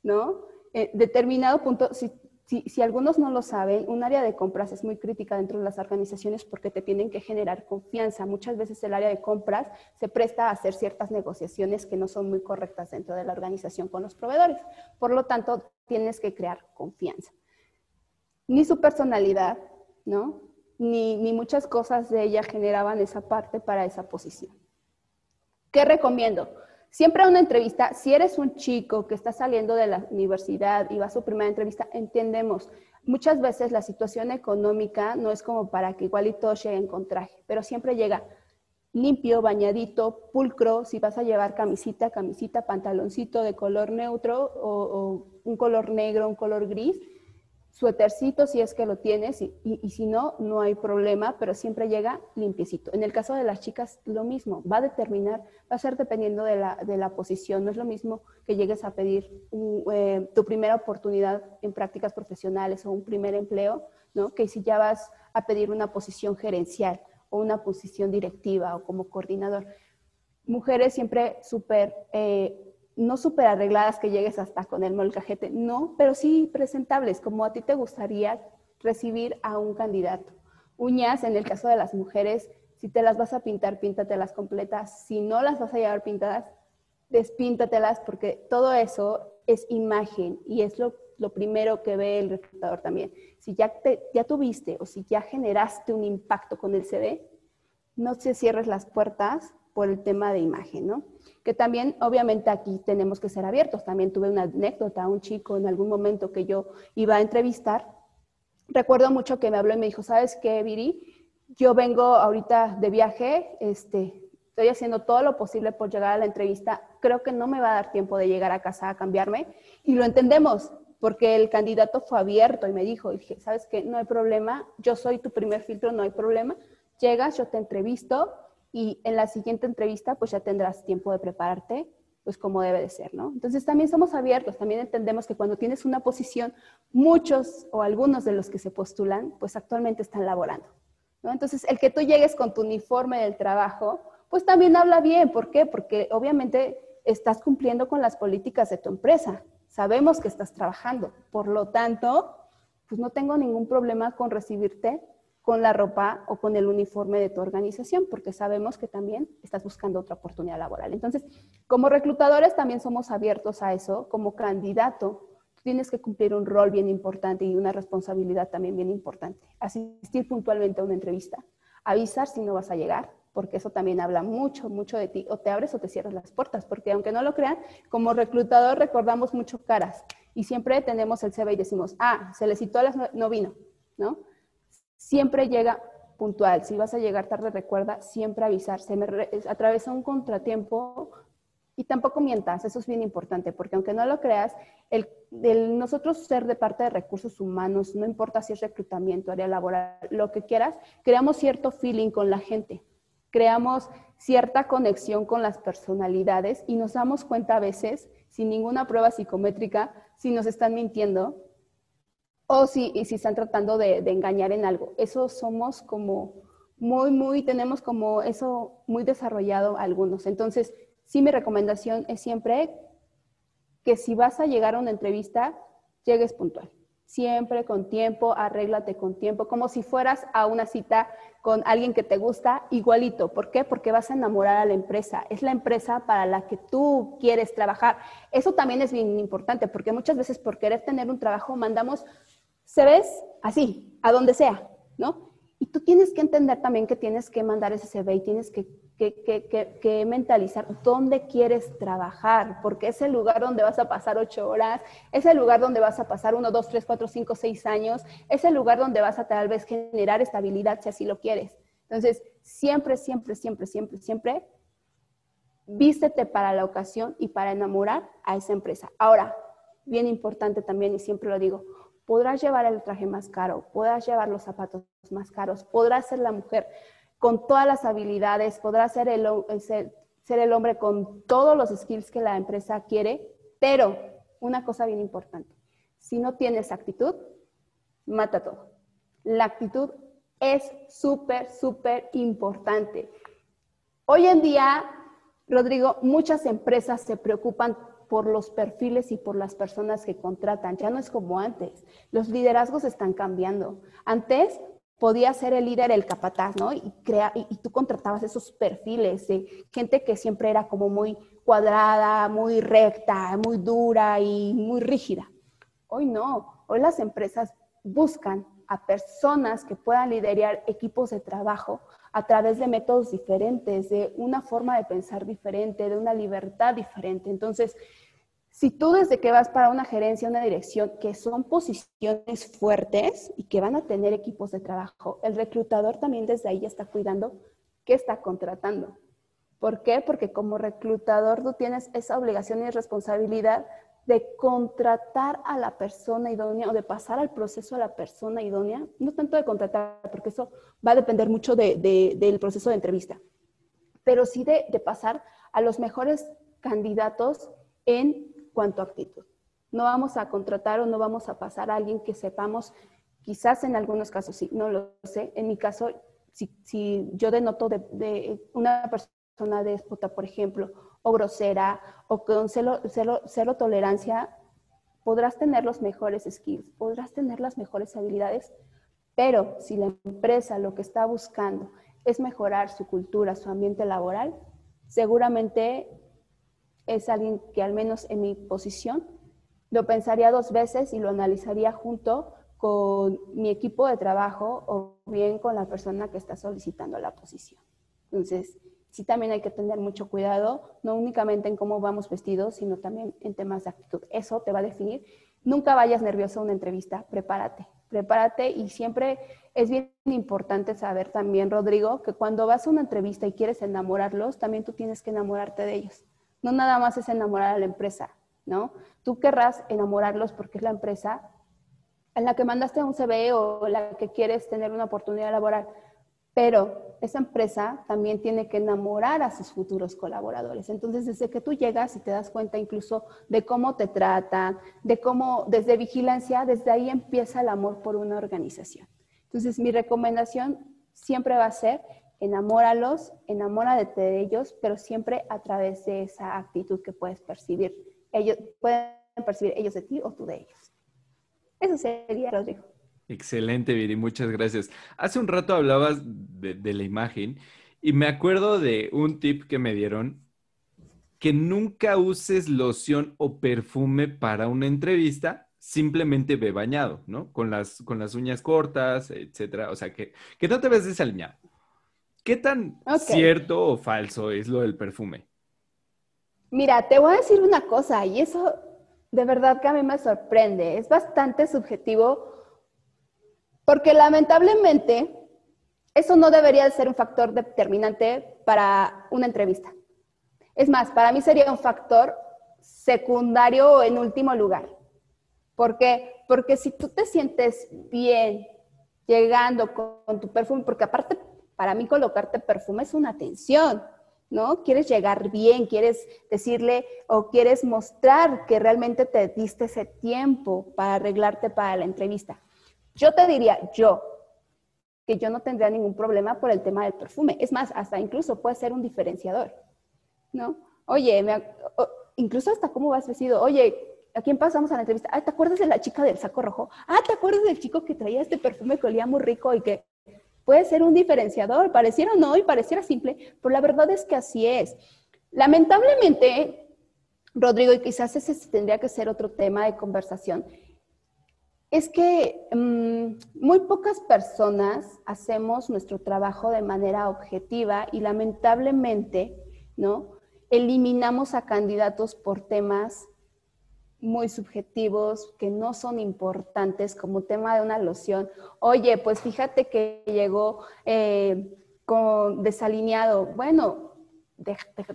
¿no? Eh, determinado punto, si, si, algunos no lo saben, un área de compras es muy crítica dentro de las organizaciones porque te tienen que generar confianza. Muchas veces el área de compras se presta a hacer ciertas negociaciones que no son muy correctas dentro de la organización con los proveedores. Por lo tanto, tienes que crear confianza ni su personalidad, ¿no? Ni, ni, muchas cosas de ella generaban esa parte para esa posición. ¿Qué recomiendo? Siempre a una entrevista, si eres un chico que está saliendo de la universidad y va a su primera entrevista, entendemos, muchas veces la situación económica no es como para que igualito lleguen con traje, pero siempre llega limpio, bañadito, pulcro, si vas a llevar camisita, camisita, pantaloncito de color neutro o un color negro, un color gris, suétercito si es que lo tienes y, si no, no hay problema, pero siempre llega limpiecito. En el caso de las chicas, lo mismo, va a determinar, va a ser dependiendo de la, de la posición. No es lo mismo que llegues a pedir eh, tu primera oportunidad en prácticas profesionales o un primer empleo, ¿no? Que si ya vas a pedir una posición gerencial o una posición directiva o como coordinador. Mujeres siempre súper... Eh, no súper arregladas que llegues hasta con el molcajete, no, pero sí presentables, como a ti te gustaría recibir a un candidato. Uñas, en el caso de las mujeres, si te las vas a pintar, píntatelas completas. Si no las vas a llevar pintadas, despíntatelas, porque todo eso es imagen y es lo, primero que ve el reclutador también. Si ya, te, ya tuviste o si ya generaste un impacto con el CD, no se cierres las puertas por el tema de imagen, ¿no? Que también, obviamente, aquí tenemos que ser abiertos. También tuve una anécdota, un chico en algún momento que yo iba a entrevistar. Recuerdo mucho que me habló y me dijo, ¿sabes qué, Viri? Yo vengo ahorita de viaje, este, estoy haciendo todo lo posible por llegar a la entrevista. Creo que no me va a dar tiempo de llegar a casa a cambiarme. Y lo entendemos. porque el candidato fue abierto y me dijo, dije, ¿sabes qué? No hay problema, yo soy tu primer filtro, no hay problema. Llegas, yo te entrevisto y en la siguiente entrevista pues ya tendrás tiempo de prepararte pues como debe de ser, ¿no? Entonces también somos abiertos, también entendemos que cuando tienes una posición, muchos o algunos de los que se postulan, pues actualmente están laborando, ¿no? Entonces el que tú llegues con tu uniforme del trabajo, pues también habla bien, ¿por qué? Porque obviamente estás cumpliendo con las políticas de tu empresa, sabemos que estás trabajando, por lo tanto, pues no tengo ningún problema con recibirte con la ropa o con el uniforme de tu organización, porque sabemos que también estás buscando otra oportunidad laboral. Entonces, como reclutadores también somos abiertos a eso. Como candidato, tienes que cumplir un rol bien importante y una responsabilidad también bien importante. Asistir puntualmente a una entrevista, avisar si no vas a llegar, porque eso también habla mucho, mucho de ti. O te abres o te cierras las puertas, porque aunque no lo crean, como reclutador recordamos mucho caras y siempre tenemos el CV y decimos, ah, se le citó a las no vino, ¿no? Siempre llega puntual. Si vas a llegar tarde, recuerda siempre avisar. Se me atravesó un contratiempo y tampoco mientas, eso es bien importante, porque aunque no lo creas, el, nosotros ser de parte de recursos humanos, no importa si es reclutamiento, área laboral, lo que quieras, creamos cierto feeling con la gente, creamos cierta conexión con las personalidades y nos damos cuenta a veces, sin ninguna prueba psicométrica, si nos están mintiendo o si, si están tratando de, engañar en algo. Eso somos como muy, muy, tenemos como eso muy desarrollado algunos. Entonces, sí, mi recomendación es siempre que si vas a llegar a una entrevista, llegues puntual. Siempre con tiempo, arréglate con tiempo, como si fueras a una cita con alguien que te gusta, igualito. ¿Por qué? Porque vas a enamorar a la empresa. Es la empresa para la que tú quieres trabajar. Eso también es bien importante, porque muchas veces por querer tener un trabajo mandamos se ves así, a donde sea, ¿no? Y tú tienes que entender también que tienes que mandar ese CV y tienes que, que, mentalizar dónde quieres trabajar, porque es el lugar donde vas a pasar ocho horas, es el lugar donde vas a pasar uno, dos, tres, cuatro, cinco, seis años, es el lugar donde vas a tal vez generar estabilidad si así lo quieres. Entonces, siempre, siempre, siempre, siempre, siempre, vístete para la ocasión y para enamorar a esa empresa. Ahora, bien importante también, y siempre lo digo, podrás llevar el traje más caro, podrás llevar los zapatos más caros, podrás ser la mujer con todas las habilidades, podrás ser el, ser, el hombre con todos los skills que la empresa quiere, pero una cosa bien importante, si no tienes actitud, mata todo. La actitud es súper, súper importante. Hoy en día, Rodrigo, muchas empresas se preocupan por los perfiles y por las personas que contratan. Ya no es como antes. Los liderazgos están cambiando. Antes podía ser el líder el capataz, ¿no? Y, crea, y, tú contratabas esos perfiles de gente que siempre era como muy cuadrada, muy recta, muy dura y muy rígida. Hoy no. Hoy las empresas buscan a personas que puedan liderar equipos de trabajo a través de métodos diferentes, de una forma de pensar diferente, de una libertad diferente. Entonces, si tú desde que vas para una gerencia, una dirección, que son posiciones fuertes y que van a tener equipos de trabajo, el reclutador también desde ahí está cuidando qué está contratando. ¿Por qué? Porque como reclutador tú tienes esa obligación y responsabilidad de contratar a la persona idónea o de pasar al proceso a la persona idónea, no tanto de contratar, porque eso va a depender mucho del proceso de entrevista, pero sí de, de pasar a los mejores candidatos en cuanto a actitud. No vamos a contratar o no vamos a pasar a alguien que sepamos, quizás en algunos casos sí, no lo sé. En mi caso, si, si yo denoto de, de una persona déspota, por ejemplo, o grosera o con cero, cero, tolerancia, podrás tener los mejores skills, podrás tener las mejores habilidades, pero si la empresa lo que está buscando es mejorar su cultura, su ambiente laboral, seguramente es alguien que al menos en mi posición lo pensaría dos veces y lo analizaría junto con mi equipo de trabajo o bien con la persona que está solicitando la posición. Entonces, sí también hay que tener mucho cuidado, no únicamente en cómo vamos vestidos, sino también en temas de actitud. Eso te va a definir. Nunca vayas nervioso a una entrevista, prepárate, prepárate y siempre es bien importante saber también, Rodrigo, que cuando vas a una entrevista y quieres enamorarlos, también tú tienes que enamorarte de ellos. No nada más es enamorar a la empresa, ¿no? Tú querrás enamorarlos porque es la empresa en la que mandaste un CV o la que quieres tener una oportunidad laboral, pero esa empresa también tiene que enamorar a sus futuros colaboradores. Entonces, desde que tú llegas y te das cuenta incluso de cómo te tratan, de cómo, desde vigilancia, desde ahí empieza el amor por una organización. Entonces, mi recomendación siempre va a ser enamóralos, enamórate de ellos, pero siempre a través de esa actitud que puedes percibir. Ellos pueden percibir ellos de ti o tú de ellos. Eso sería, Rodrigo. Excelente, Viri, muchas gracias. Hace un rato hablabas de, la imagen y me acuerdo de un tip que me dieron, que nunca uses loción o perfume para una entrevista, simplemente ve bañado, ¿no? Con las, con las uñas cortas, etcétera. O sea, que, que no te ves desaliñado. ¿Qué tan cierto o falso es lo del perfume? Mira, te voy a decir una cosa, y eso de verdad que a mí me sorprende. Es bastante subjetivo porque lamentablemente eso no debería de ser un factor determinante para una entrevista. Es más, para mí sería un factor secundario o en último lugar. ¿Por qué? Porque si tú te sientes bien llegando con, tu perfume, porque aparte para mí colocarte perfume es una atención, ¿no? Quieres llegar bien, quieres decirle o quieres mostrar que realmente te diste ese tiempo para arreglarte para la entrevista. Yo te diría, yo, que yo no tendría ningún problema por el tema del perfume. Es más, hasta incluso puede ser un diferenciador, ¿no? Oye, incluso hasta cómo vas vestido. Oye, ¿a quién pasamos a la entrevista? Ah, ¿te acuerdas de la chica del saco rojo? Ah, ¿te acuerdas del chico que traía este perfume que olía muy rico y que puede ser un diferenciador? Pareciera no y pareciera simple, pero la verdad es que así es. Lamentablemente, Rodrigo, y quizás ese tendría que ser otro tema de conversación, es que mm, muy pocas personas hacemos nuestro trabajo de manera objetiva y lamentablemente, ¿no? Eliminamos a candidatos por temas muy subjetivos que no son importantes, como tema de una loción. Oye, pues fíjate que llegó eh, con desalineado. Bueno,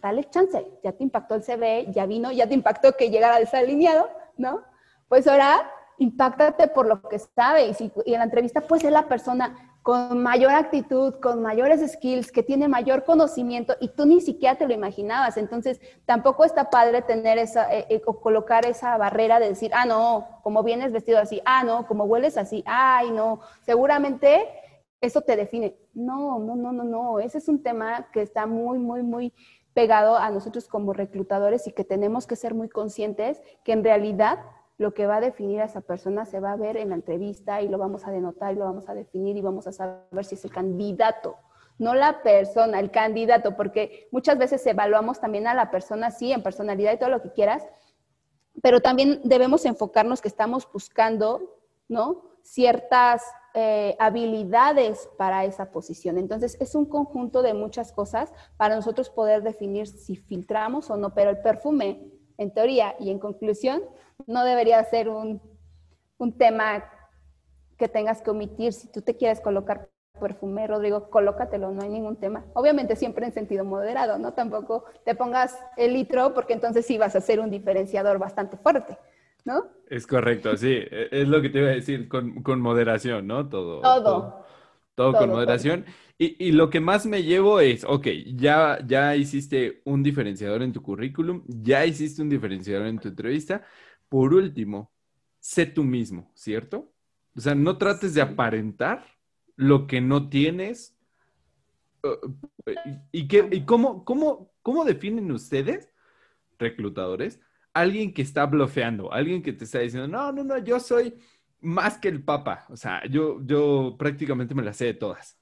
dale chance, ya te impactó el CV, ya vino, ya te impactó que llegara desalineado, ¿no? Pues ahora impactate por lo que sabe y, en la entrevista pues es la persona con mayor actitud, con mayores skills, que tiene mayor conocimiento y tú ni siquiera te lo imaginabas. Entonces, tampoco está padre tener esa eh, eh, o colocar esa barrera de decir, ah, no, como vienes vestido así, ah, no, como hueles así, ay, no, seguramente eso te define. No, no, no, no, no, ese es un tema que está muy, muy, muy pegado a nosotros como reclutadores y que tenemos que ser muy conscientes que en realidad lo que va a definir a esa persona se va a ver en la entrevista y lo vamos a denotar y lo vamos a definir y vamos a saber si es el candidato, no la persona, el candidato, porque muchas veces evaluamos también a la persona, sí, en personalidad y todo lo que quieras, pero también debemos enfocarnos que estamos buscando, ¿no? Ciertas eh, habilidades para esa posición. Entonces, es un conjunto de muchas cosas para nosotros poder definir si filtramos o no, pero el perfume en teoría y en conclusión, no debería ser un, tema que tengas que omitir. Si tú te quieres colocar perfume, Rodrigo, colócatelo, no hay ningún tema. Obviamente siempre en sentido moderado, ¿no? Tampoco te pongas el litro porque entonces sí vas a ser un diferenciador bastante fuerte, ¿no? Es correcto, sí, e, es lo que te iba a decir, con, moderación, ¿no? Todo. Todo. Todo, con moderación. Y, lo que más me llevo es, ok, ya, ya hiciste un diferenciador en tu currículum, ya hiciste un diferenciador en tu entrevista. Por último, sé tú mismo, ¿cierto? O sea, no trates de aparentar lo que no tienes. Uh, ¿Y, qué, y cómo, cómo, cómo definen ustedes, reclutadores, alguien que está bloqueando, alguien que te está diciendo, no, no, no, yo soy más que el papa. O sea, yo, yo prácticamente me la sé de todas.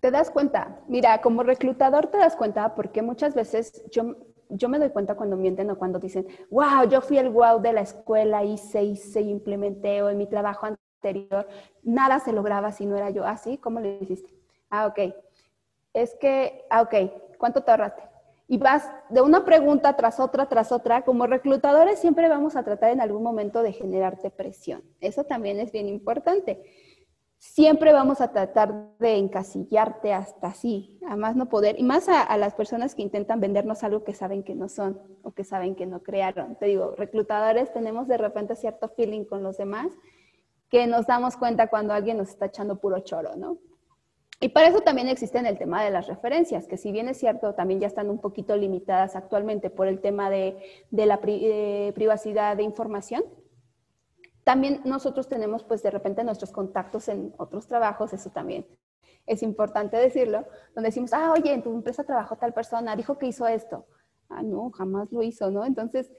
Te das cuenta, mira, como reclutador te das cuenta porque muchas veces yo, yo me doy cuenta cuando mienten o cuando dicen, wow, yo fui el wow de la escuela, hice, hice, implementé o en mi trabajo anterior, nada se lograba si no era yo. así, ¿cómo le hiciste? Ah, ok. Es que, ah, ok, ¿cuánto te ahorraste? Y vas de una pregunta tras otra, tras otra, como reclutadores siempre vamos a tratar en algún momento de generarte presión. Eso también es bien importante. siempre vamos a tratar de encasillarte hasta así, a más no poder, y más a, las personas que intentan vendernos algo que saben que no son o que saben que no crearon. Te digo, reclutadores tenemos de repente cierto feeling con los demás que nos damos cuenta cuando alguien nos está echando puro choro, ¿no? Y para eso también existe el tema de las referencias, que si bien es cierto, también ya están un poquito limitadas actualmente por el tema de, la eh, privacidad de información, también nosotros tenemos pues de repente nuestros contactos en otros trabajos, eso también es importante decirlo, donde decimos, ah, oye, en tu empresa trabajó tal persona, dijo que hizo esto. Ah, no, jamás lo hizo, ¿no? Entonces,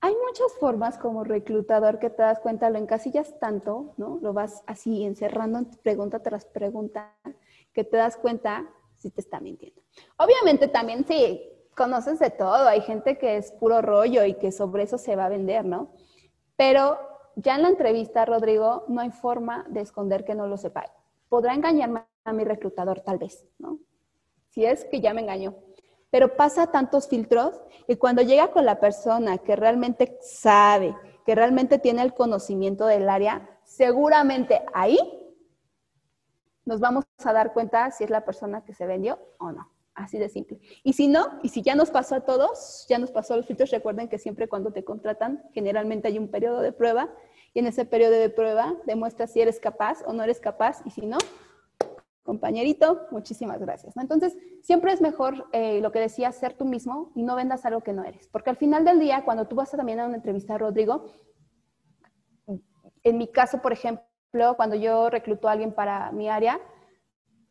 hay muchas formas como reclutador que te das cuenta, lo encasillas tanto, ¿no? Lo vas así encerrando en pregunta tras pregunta, que te das cuenta si te está mintiendo. Obviamente también sí, conoces de todo, hay gente que es puro rollo y que sobre eso se va a vender, ¿no? Pero ya en la entrevista, Rodrigo, no hay forma de esconder que no lo sepa. Podrá engañarme a mi reclutador, tal vez, ¿no? Si es que ya me engañó. Pero pasa tantos filtros y cuando llega con la persona que realmente sabe, que realmente tiene el conocimiento del área, seguramente ahí nos vamos a dar cuenta si es la persona que se vendió o no. Así de simple. Y si no, y si ya nos pasó a todos, ya nos pasó a los filtros, recuerden que siempre cuando te contratan, generalmente hay un periodo de prueba y en ese periodo de prueba demuestras si eres capaz o no eres capaz y si no, compañerito, muchísimas gracias. Entonces, siempre es mejor eh, lo que decía, ser tú mismo y no vendas algo que no eres. Porque al final del día, cuando tú vas a también a una entrevista, Rodrigo, en mi caso, por ejemplo, cuando yo recluto a alguien para mi área,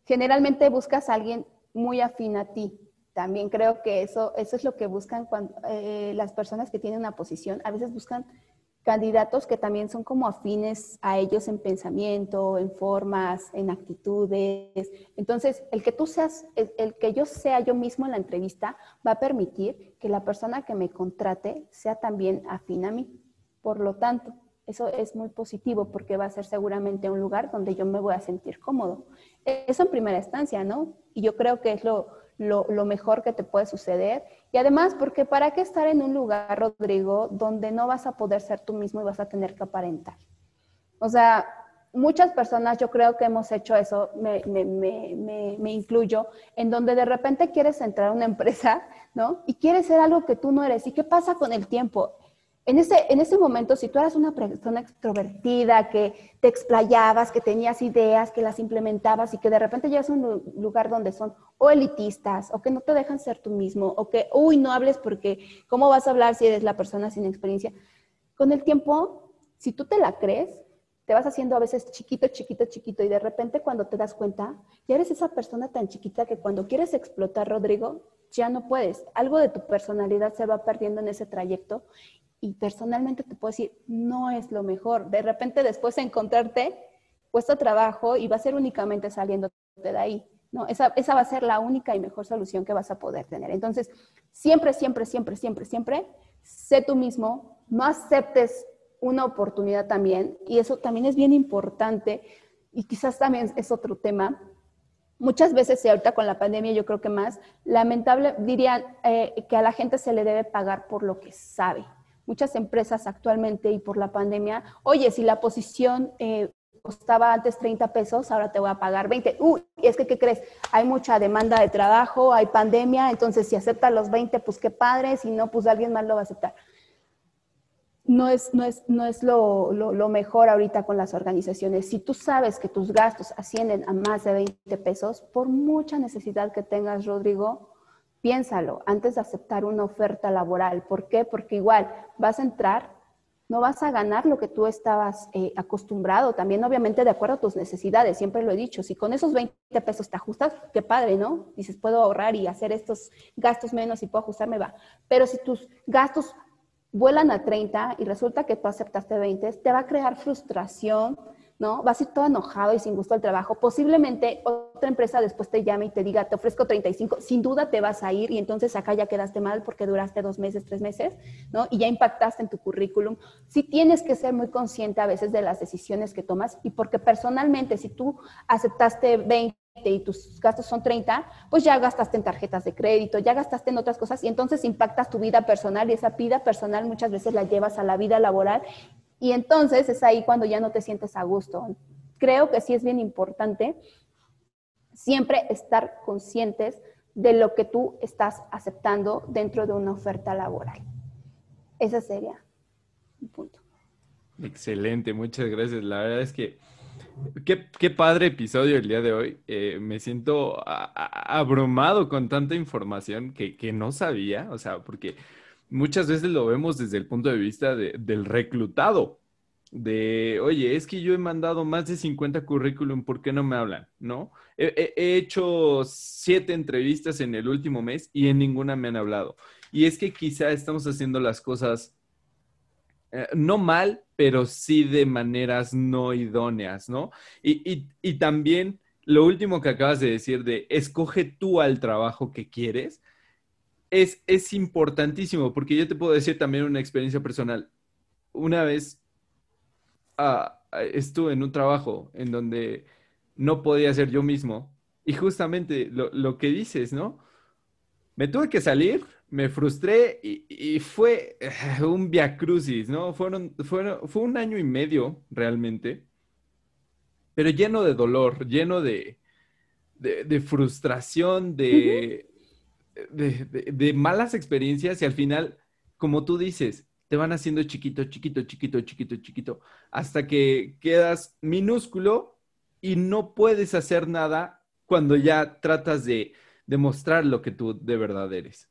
generalmente buscas a alguien muy afín a ti. También creo que eso, eso es lo que buscan eh, las personas que tienen una posición. A veces buscan candidatos que también son como afines a ellos en pensamiento, en formas, en actitudes. Entonces, el que tú seas, el, que yo sea yo mismo en la entrevista va a permitir que la persona que me contrate sea también afín a mí. Por lo tanto, eso es muy positivo porque va a ser seguramente un lugar donde yo me voy a sentir cómodo. Eso en primera instancia, ¿no? Y yo creo que es lo, lo, mejor que te puede suceder. Y además, porque ¿para qué estar en un lugar, Rodrigo, donde no vas a poder ser tú mismo y vas a tener que aparentar? O sea, muchas personas yo creo que hemos hecho eso, me, me, me, me, incluyo, en donde de repente quieres entrar a una empresa, ¿no? Y quieres ser algo que tú no eres. ¿Y qué pasa con el tiempo? En ese, en ese momento, si tú eras una persona extrovertida, que te explayabas, que tenías ideas, que las implementabas y que de repente llegas a un lugar donde son o elitistas o que no te dejan ser tú mismo o que, uy, no hables porque, ¿cómo vas a hablar si eres la persona sin experiencia? Con el tiempo, si tú te la crees, te vas haciendo a veces chiquito, chiquito, chiquito y de repente cuando te das cuenta, ya eres esa persona tan chiquita que cuando quieres explotar, Rodrigo, ya no puedes. Algo de tu personalidad se va perdiendo en ese trayecto y personalmente te puedo decir, no es lo mejor. De repente después de encontrarte, cuesta trabajo y va a ser únicamente saliendo de ahí. No, esa, esa va a ser la única y mejor solución que vas a poder tener. Entonces, siempre, siempre, siempre, siempre, siempre, sé tú mismo, no aceptes una oportunidad también, y eso también es bien importante, y quizás también es otro tema. Muchas veces, y ahorita con la pandemia yo creo que más, lamentable, diría eh, que a la gente se le debe pagar por lo que sabe muchas empresas actualmente y por la pandemia, oye, si la posición eh, costaba antes 30 pesos, ahora te voy a pagar 20. Uy, es que, ¿qué crees? Hay mucha demanda de trabajo, hay pandemia, entonces si aceptas los 20, pues qué padre, si no, pues alguien más lo va a aceptar. No es, no es, no es lo, lo, lo mejor ahorita con las organizaciones. Si tú sabes que tus gastos ascienden a más de 20 pesos, por mucha necesidad que tengas, Rodrigo, piénsalo antes de aceptar una oferta laboral. ¿Por qué? Porque igual vas a entrar, no vas a ganar lo que tú estabas eh, acostumbrado, también obviamente de acuerdo a tus necesidades, siempre lo he dicho, si con esos 20 pesos te ajustas, qué padre, ¿no? Dices, puedo ahorrar y hacer estos gastos menos y puedo ajustarme, va. Pero si tus gastos vuelan a 30 y resulta que tú aceptaste 20, te va a crear frustración, ¿no? Vas a ir todo enojado y sin gusto al trabajo. Posiblemente otra empresa después te llame y te diga, te ofrezco 35, sin duda te vas a ir y entonces acá ya quedaste mal porque duraste dos meses, tres meses, ¿no? Y ya impactaste en tu currículum. Sí tienes que ser muy consciente a veces de las decisiones que tomas y porque personalmente si tú aceptaste 20 y tus gastos son 30, pues ya gastaste en tarjetas de crédito, ya gastaste en otras cosas y entonces impactas tu vida personal y esa vida personal muchas veces la llevas a la vida laboral y entonces es ahí cuando ya no te sientes a gusto. creo que sí es bien importante siempre estar conscientes de lo que tú estás aceptando dentro de una oferta laboral. Ese sería un punto. Excelente, muchas gracias. La verdad es que qué, padre episodio el día de hoy. Eh, me siento abrumado con tanta información que, no sabía, o sea, porque muchas veces lo vemos desde el punto de vista del reclutado, de, oye, es que yo he mandado más de 50 currículum, ¿por qué no me hablan? ¿No? He, hecho siete entrevistas en el último mes y en ninguna me han hablado. Y es que quizá estamos haciendo las cosas eh, no mal, pero sí de maneras no idóneas, ¿no? Y, y también lo último que acabas de decir de escoge tú al trabajo que quieres, es, es importantísimo, porque yo te puedo decir también una experiencia personal. Una vez estuve en un trabajo en donde no podía ser yo mismo. Y justamente lo, que dices, ¿no? Me tuve que salir, me frustré y, fue eh, un viacrucis, ¿no? Fueron, fueron, fue un año y medio realmente, pero lleno de dolor, lleno de, de, frustración, de, de malas experiencias y al final, como tú dices, te van haciendo chiquito, chiquito, chiquito, chiquito, chiquito, hasta que quedas minúsculo y no puedes hacer nada cuando ya tratas de demostrar lo que tú de verdad eres.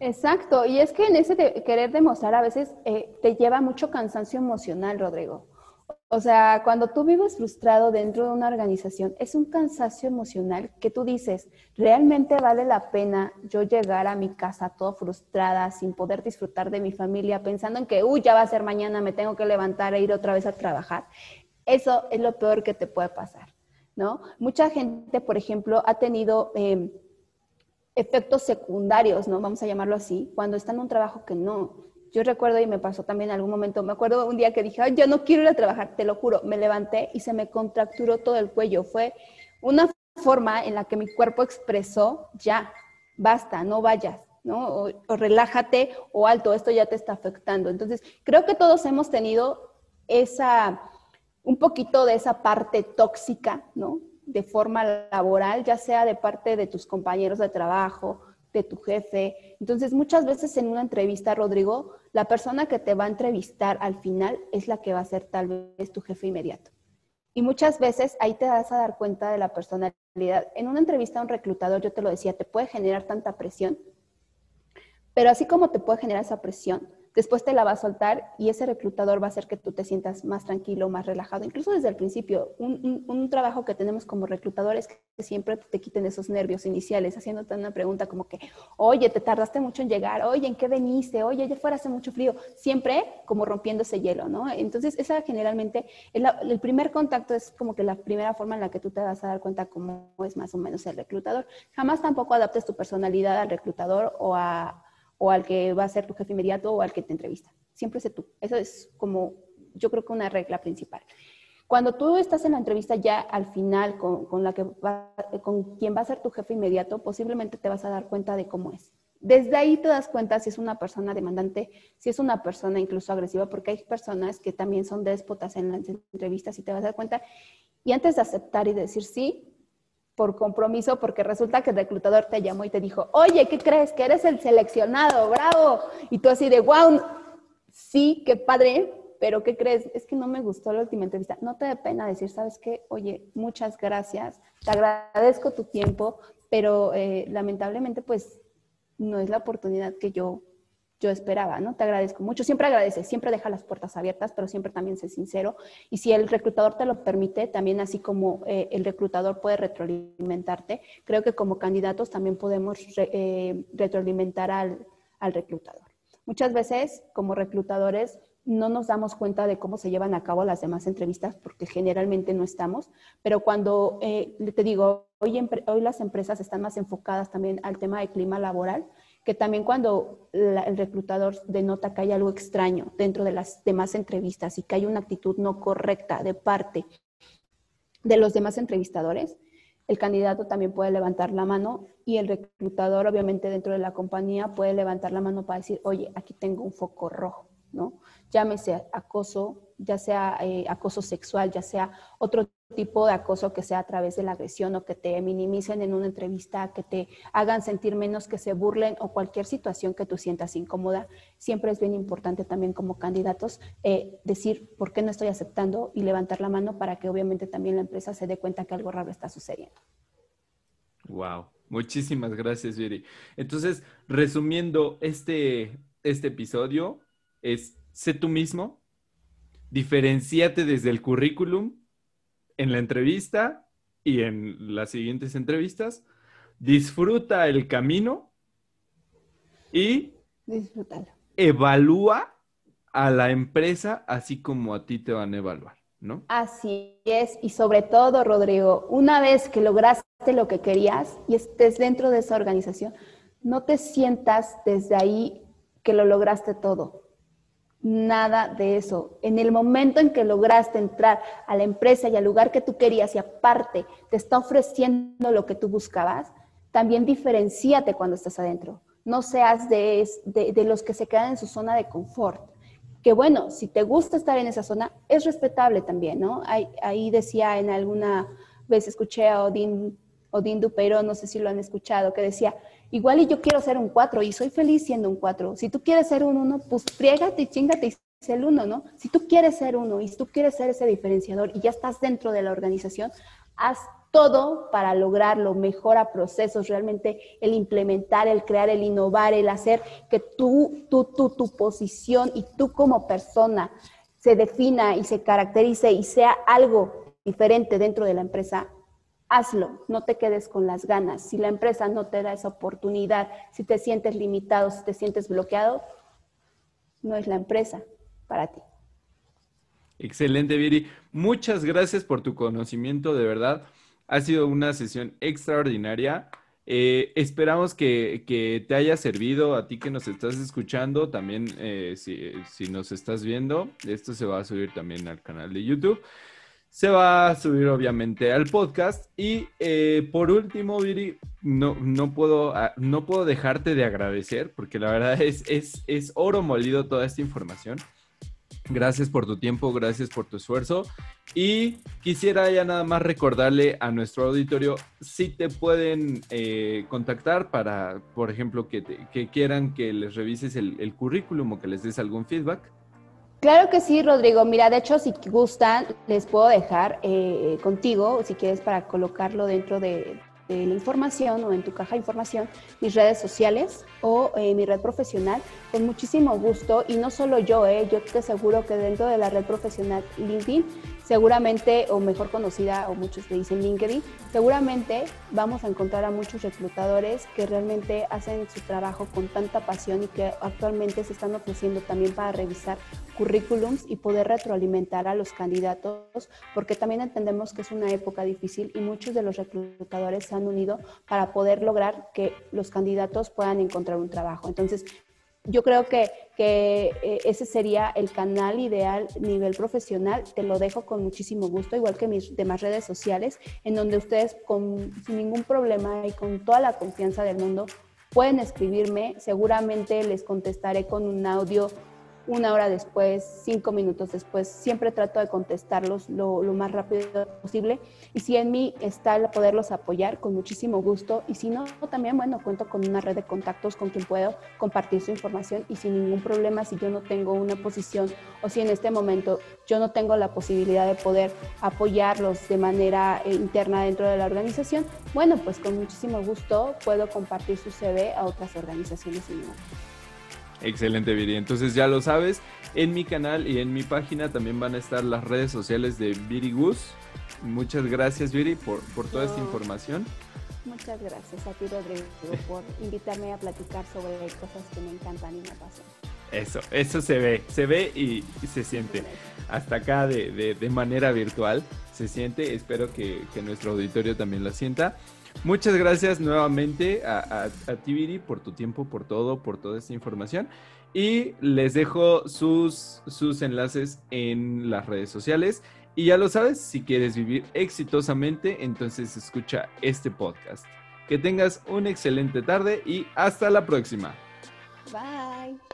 Exacto, y es que en ese querer demostrar a veces eh, te lleva mucho cansancio emocional, Rodrigo. O sea, cuando tú vives frustrado dentro de una organización, es un cansancio emocional que tú dices, ¿realmente vale la pena yo llegar a mi casa todo frustrada, sin poder disfrutar de mi familia, pensando en que, uy, ya va a ser mañana, me tengo que levantar e ir otra vez a trabajar? Eso es lo peor que te puede pasar, ¿no? Mucha gente, por ejemplo, ha tenido... Em, efectos secundarios, ¿no? Vamos a llamarlo así, cuando está en un trabajo que no, yo recuerdo y me pasó también en algún momento, me acuerdo un día que dije, Ay, yo no quiero ir a trabajar, te lo juro, me levanté y se me contracturó todo el cuello. Fue una forma en la que mi cuerpo expresó, ya, basta, no vayas, ¿no? O, relájate o alto, esto ya te está afectando. Entonces, creo que todos hemos tenido esa, un poquito de esa parte tóxica, ¿no? De forma laboral, ya sea de parte de tus compañeros de trabajo, de tu jefe. Entonces, muchas veces en una entrevista, Rodrigo, la persona que te va a entrevistar al final es la que va a ser tal vez tu jefe inmediato. Y muchas veces ahí te vas a dar cuenta de la personalidad. En una entrevista a un reclutador, yo te lo decía, te puede generar tanta presión, pero así como te puede generar esa presión, después te la va a soltar y ese reclutador va a hacer que tú te sientas más tranquilo, más relajado. Incluso desde el principio, un, trabajo que tenemos como reclutadores es que siempre te quiten esos nervios iniciales, haciéndote una pregunta como que, oye, te tardaste mucho en llegar, oye, ¿en qué veniste? Oye, ya fuera hace mucho frío. Siempre como rompiendo ese hielo, ¿no? Entonces, esa generalmente, el, el primer contacto es como que la primera forma en la que tú te vas a dar cuenta cómo es más o menos el reclutador. Jamás tampoco adaptes tu personalidad al reclutador o a o al que va a ser tu jefe inmediato o al que te entrevista. Siempre sé tú. Eso es como, yo creo que una regla principal. Cuando tú estás en la entrevista ya al final con, con la que con quien va a ser tu jefe inmediato, posiblemente te vas a dar cuenta de cómo es. Desde ahí te das cuenta si es una persona demandante, si es una persona incluso agresiva, porque hay personas que también son déspotas en las entrevistas y te vas a dar cuenta. Y antes de aceptar y decir sí, por compromiso, porque resulta que el reclutador te llamó y te dijo, oye, ¿qué crees? Que eres el seleccionado, bravo. Y tú así de, wow, sí, qué padre, pero ¿qué crees? Es que no me gustó la última entrevista. No te dé pena decir, ¿sabes qué? Oye, muchas gracias, te agradezco tu tiempo, pero eh, lamentablemente pues no es la oportunidad que yo yo esperaba, ¿no? Te agradezco mucho. Siempre agradece, siempre deja las puertas abiertas, pero siempre también sé sincero. Y si el reclutador te lo permite, también así como eh, el reclutador puede retroalimentarte, creo que como candidatos también podemos eh, retroalimentar al, al reclutador. Muchas veces, como reclutadores, no nos damos cuenta de cómo se llevan a cabo las demás entrevistas porque generalmente no estamos, pero cuando eh, te digo, hoy, hoy las empresas están más enfocadas también al tema de clima laboral, que también cuando el reclutador denota que hay algo extraño dentro de las demás entrevistas y que hay una actitud no correcta de parte de los demás entrevistadores, el candidato también puede levantar la mano y el reclutador, obviamente, dentro de la compañía puede levantar la mano para decir, oye, aquí tengo un foco rojo, ¿no? Llámese acoso, ya sea eh, acoso sexual, ya sea otro tipo de acoso que sea a través de la agresión o que te minimicen en una entrevista, que te hagan sentir menos, que se burlen o cualquier situación que tú sientas incómoda, siempre es bien importante también como candidatos eh, decir por qué no estoy aceptando y levantar la mano para que obviamente también la empresa se dé cuenta que algo raro está sucediendo. Wow, muchísimas gracias, Viri. Entonces, resumiendo este, este episodio, es sé tú mismo, diferenciate desde el currículum en la entrevista y en las siguientes entrevistas, disfruta el camino y evalúa a la empresa así como a ti te van a evaluar, ¿no? Así es, y sobre todo, Rodrigo, una vez que lograste lo que querías y estés dentro de esa organización, no te sientas desde ahí que lo lograste todo nada de eso. En el momento en que lograste entrar a la empresa y al lugar que tú querías y aparte te está ofreciendo lo que tú buscabas, también diferenciate cuando estás adentro. No seas de, de, los que se quedan en su zona de confort. Que bueno, si te gusta estar en esa zona, es respetable también, ¿no? Ahí, ahí decía en alguna vez, escuché a Odín, Odín Dupeiro, no sé si lo han escuchado, que decía, Igual y yo quiero ser un 4 y soy feliz siendo un 4. Si tú quieres ser un 1, pues friégate y chingate y sé el 1, ¿no? Si tú quieres ser uno y si tú quieres ser ese diferenciador y ya estás dentro de la organización, haz todo para lograrlo, mejora procesos, realmente el implementar, el crear, el innovar, el hacer que tú, tú, tú, tu posición y tú como persona se defina y se caracterice y sea algo diferente dentro de la empresa, hazlo, no te quedes con las ganas. Si la empresa no te da esa oportunidad, si te sientes limitado, si te sientes bloqueado, no es la empresa para ti. Excelente, Viri. Muchas gracias por tu conocimiento, de verdad. Ha sido una sesión extraordinaria. Eh, esperamos que, te haya servido a ti que nos estás escuchando, también eh, si, si nos estás viendo. Esto se va a subir también al canal de YouTube se va a subir obviamente al podcast. Y eh, por último, Viri, no, no, puedo, ah, no puedo dejarte de agradecer porque la verdad es, es, es oro molido toda esta información. Gracias por tu tiempo, gracias por tu esfuerzo. Y quisiera ya nada más recordarle a nuestro auditorio si te pueden eh, contactar para, por ejemplo, que, que, quieran que les revises el, el currículum o que les des algún feedback. Claro que sí, Rodrigo. Mira, de hecho, si gustan, les puedo dejar eh, contigo, si quieres, para colocarlo dentro de, la información o en tu caja de información, mis redes sociales o eh, mi red profesional, con muchísimo gusto. Y no solo yo, eh, yo te aseguro que dentro de la red profesional LinkedIn seguramente, o mejor conocida, o muchos le dicen LinkedIn, seguramente vamos a encontrar a muchos reclutadores que realmente hacen su trabajo con tanta pasión y que actualmente se están ofreciendo también para revisar currículums y poder retroalimentar a los candidatos, porque también entendemos que es una época difícil y muchos de los reclutadores se han unido para poder lograr que los candidatos puedan encontrar un trabajo. Entonces, yo creo que, eh, ese sería el canal ideal nivel profesional. Te lo dejo con muchísimo gusto, igual que mis demás redes sociales, en donde ustedes con, sin ningún problema y con toda la confianza del mundo pueden escribirme. Seguramente les contestaré con un audio una hora después, cinco minutos después, siempre trato de contestarlos lo, más rápido posible. Y si en mí está el poderlos apoyar, con muchísimo gusto. Y si no, también, bueno, cuento con una red de contactos con quien puedo compartir su información y sin ningún problema, si yo no tengo una posición o si en este momento yo no tengo la posibilidad de poder apoyarlos de manera eh, interna dentro de la organización, bueno, pues con muchísimo gusto puedo compartir su CV a otras organizaciones similares. Excelente, Viri. Entonces ya lo sabes, en mi canal y en mi página también van a estar las redes sociales de Viri Gus. Muchas gracias, Viri, por, por toda esta información. Muchas gracias a ti, Rodrigo, por invitarme a platicar sobre cosas que me encantan y me pasan. Eso, eso se ve, se ve y, se siente. Hasta acá de, de, de, manera virtual se siente. Espero que, que nuestro auditorio también lo sienta. Muchas gracias nuevamente a, a, Tibiri por tu tiempo, por todo, por toda esta información. Y les dejo sus, sus enlaces en las redes sociales. Y ya lo sabes, si quieres vivir exitosamente, entonces escucha este podcast. Que tengas una excelente tarde y hasta la próxima. Bye.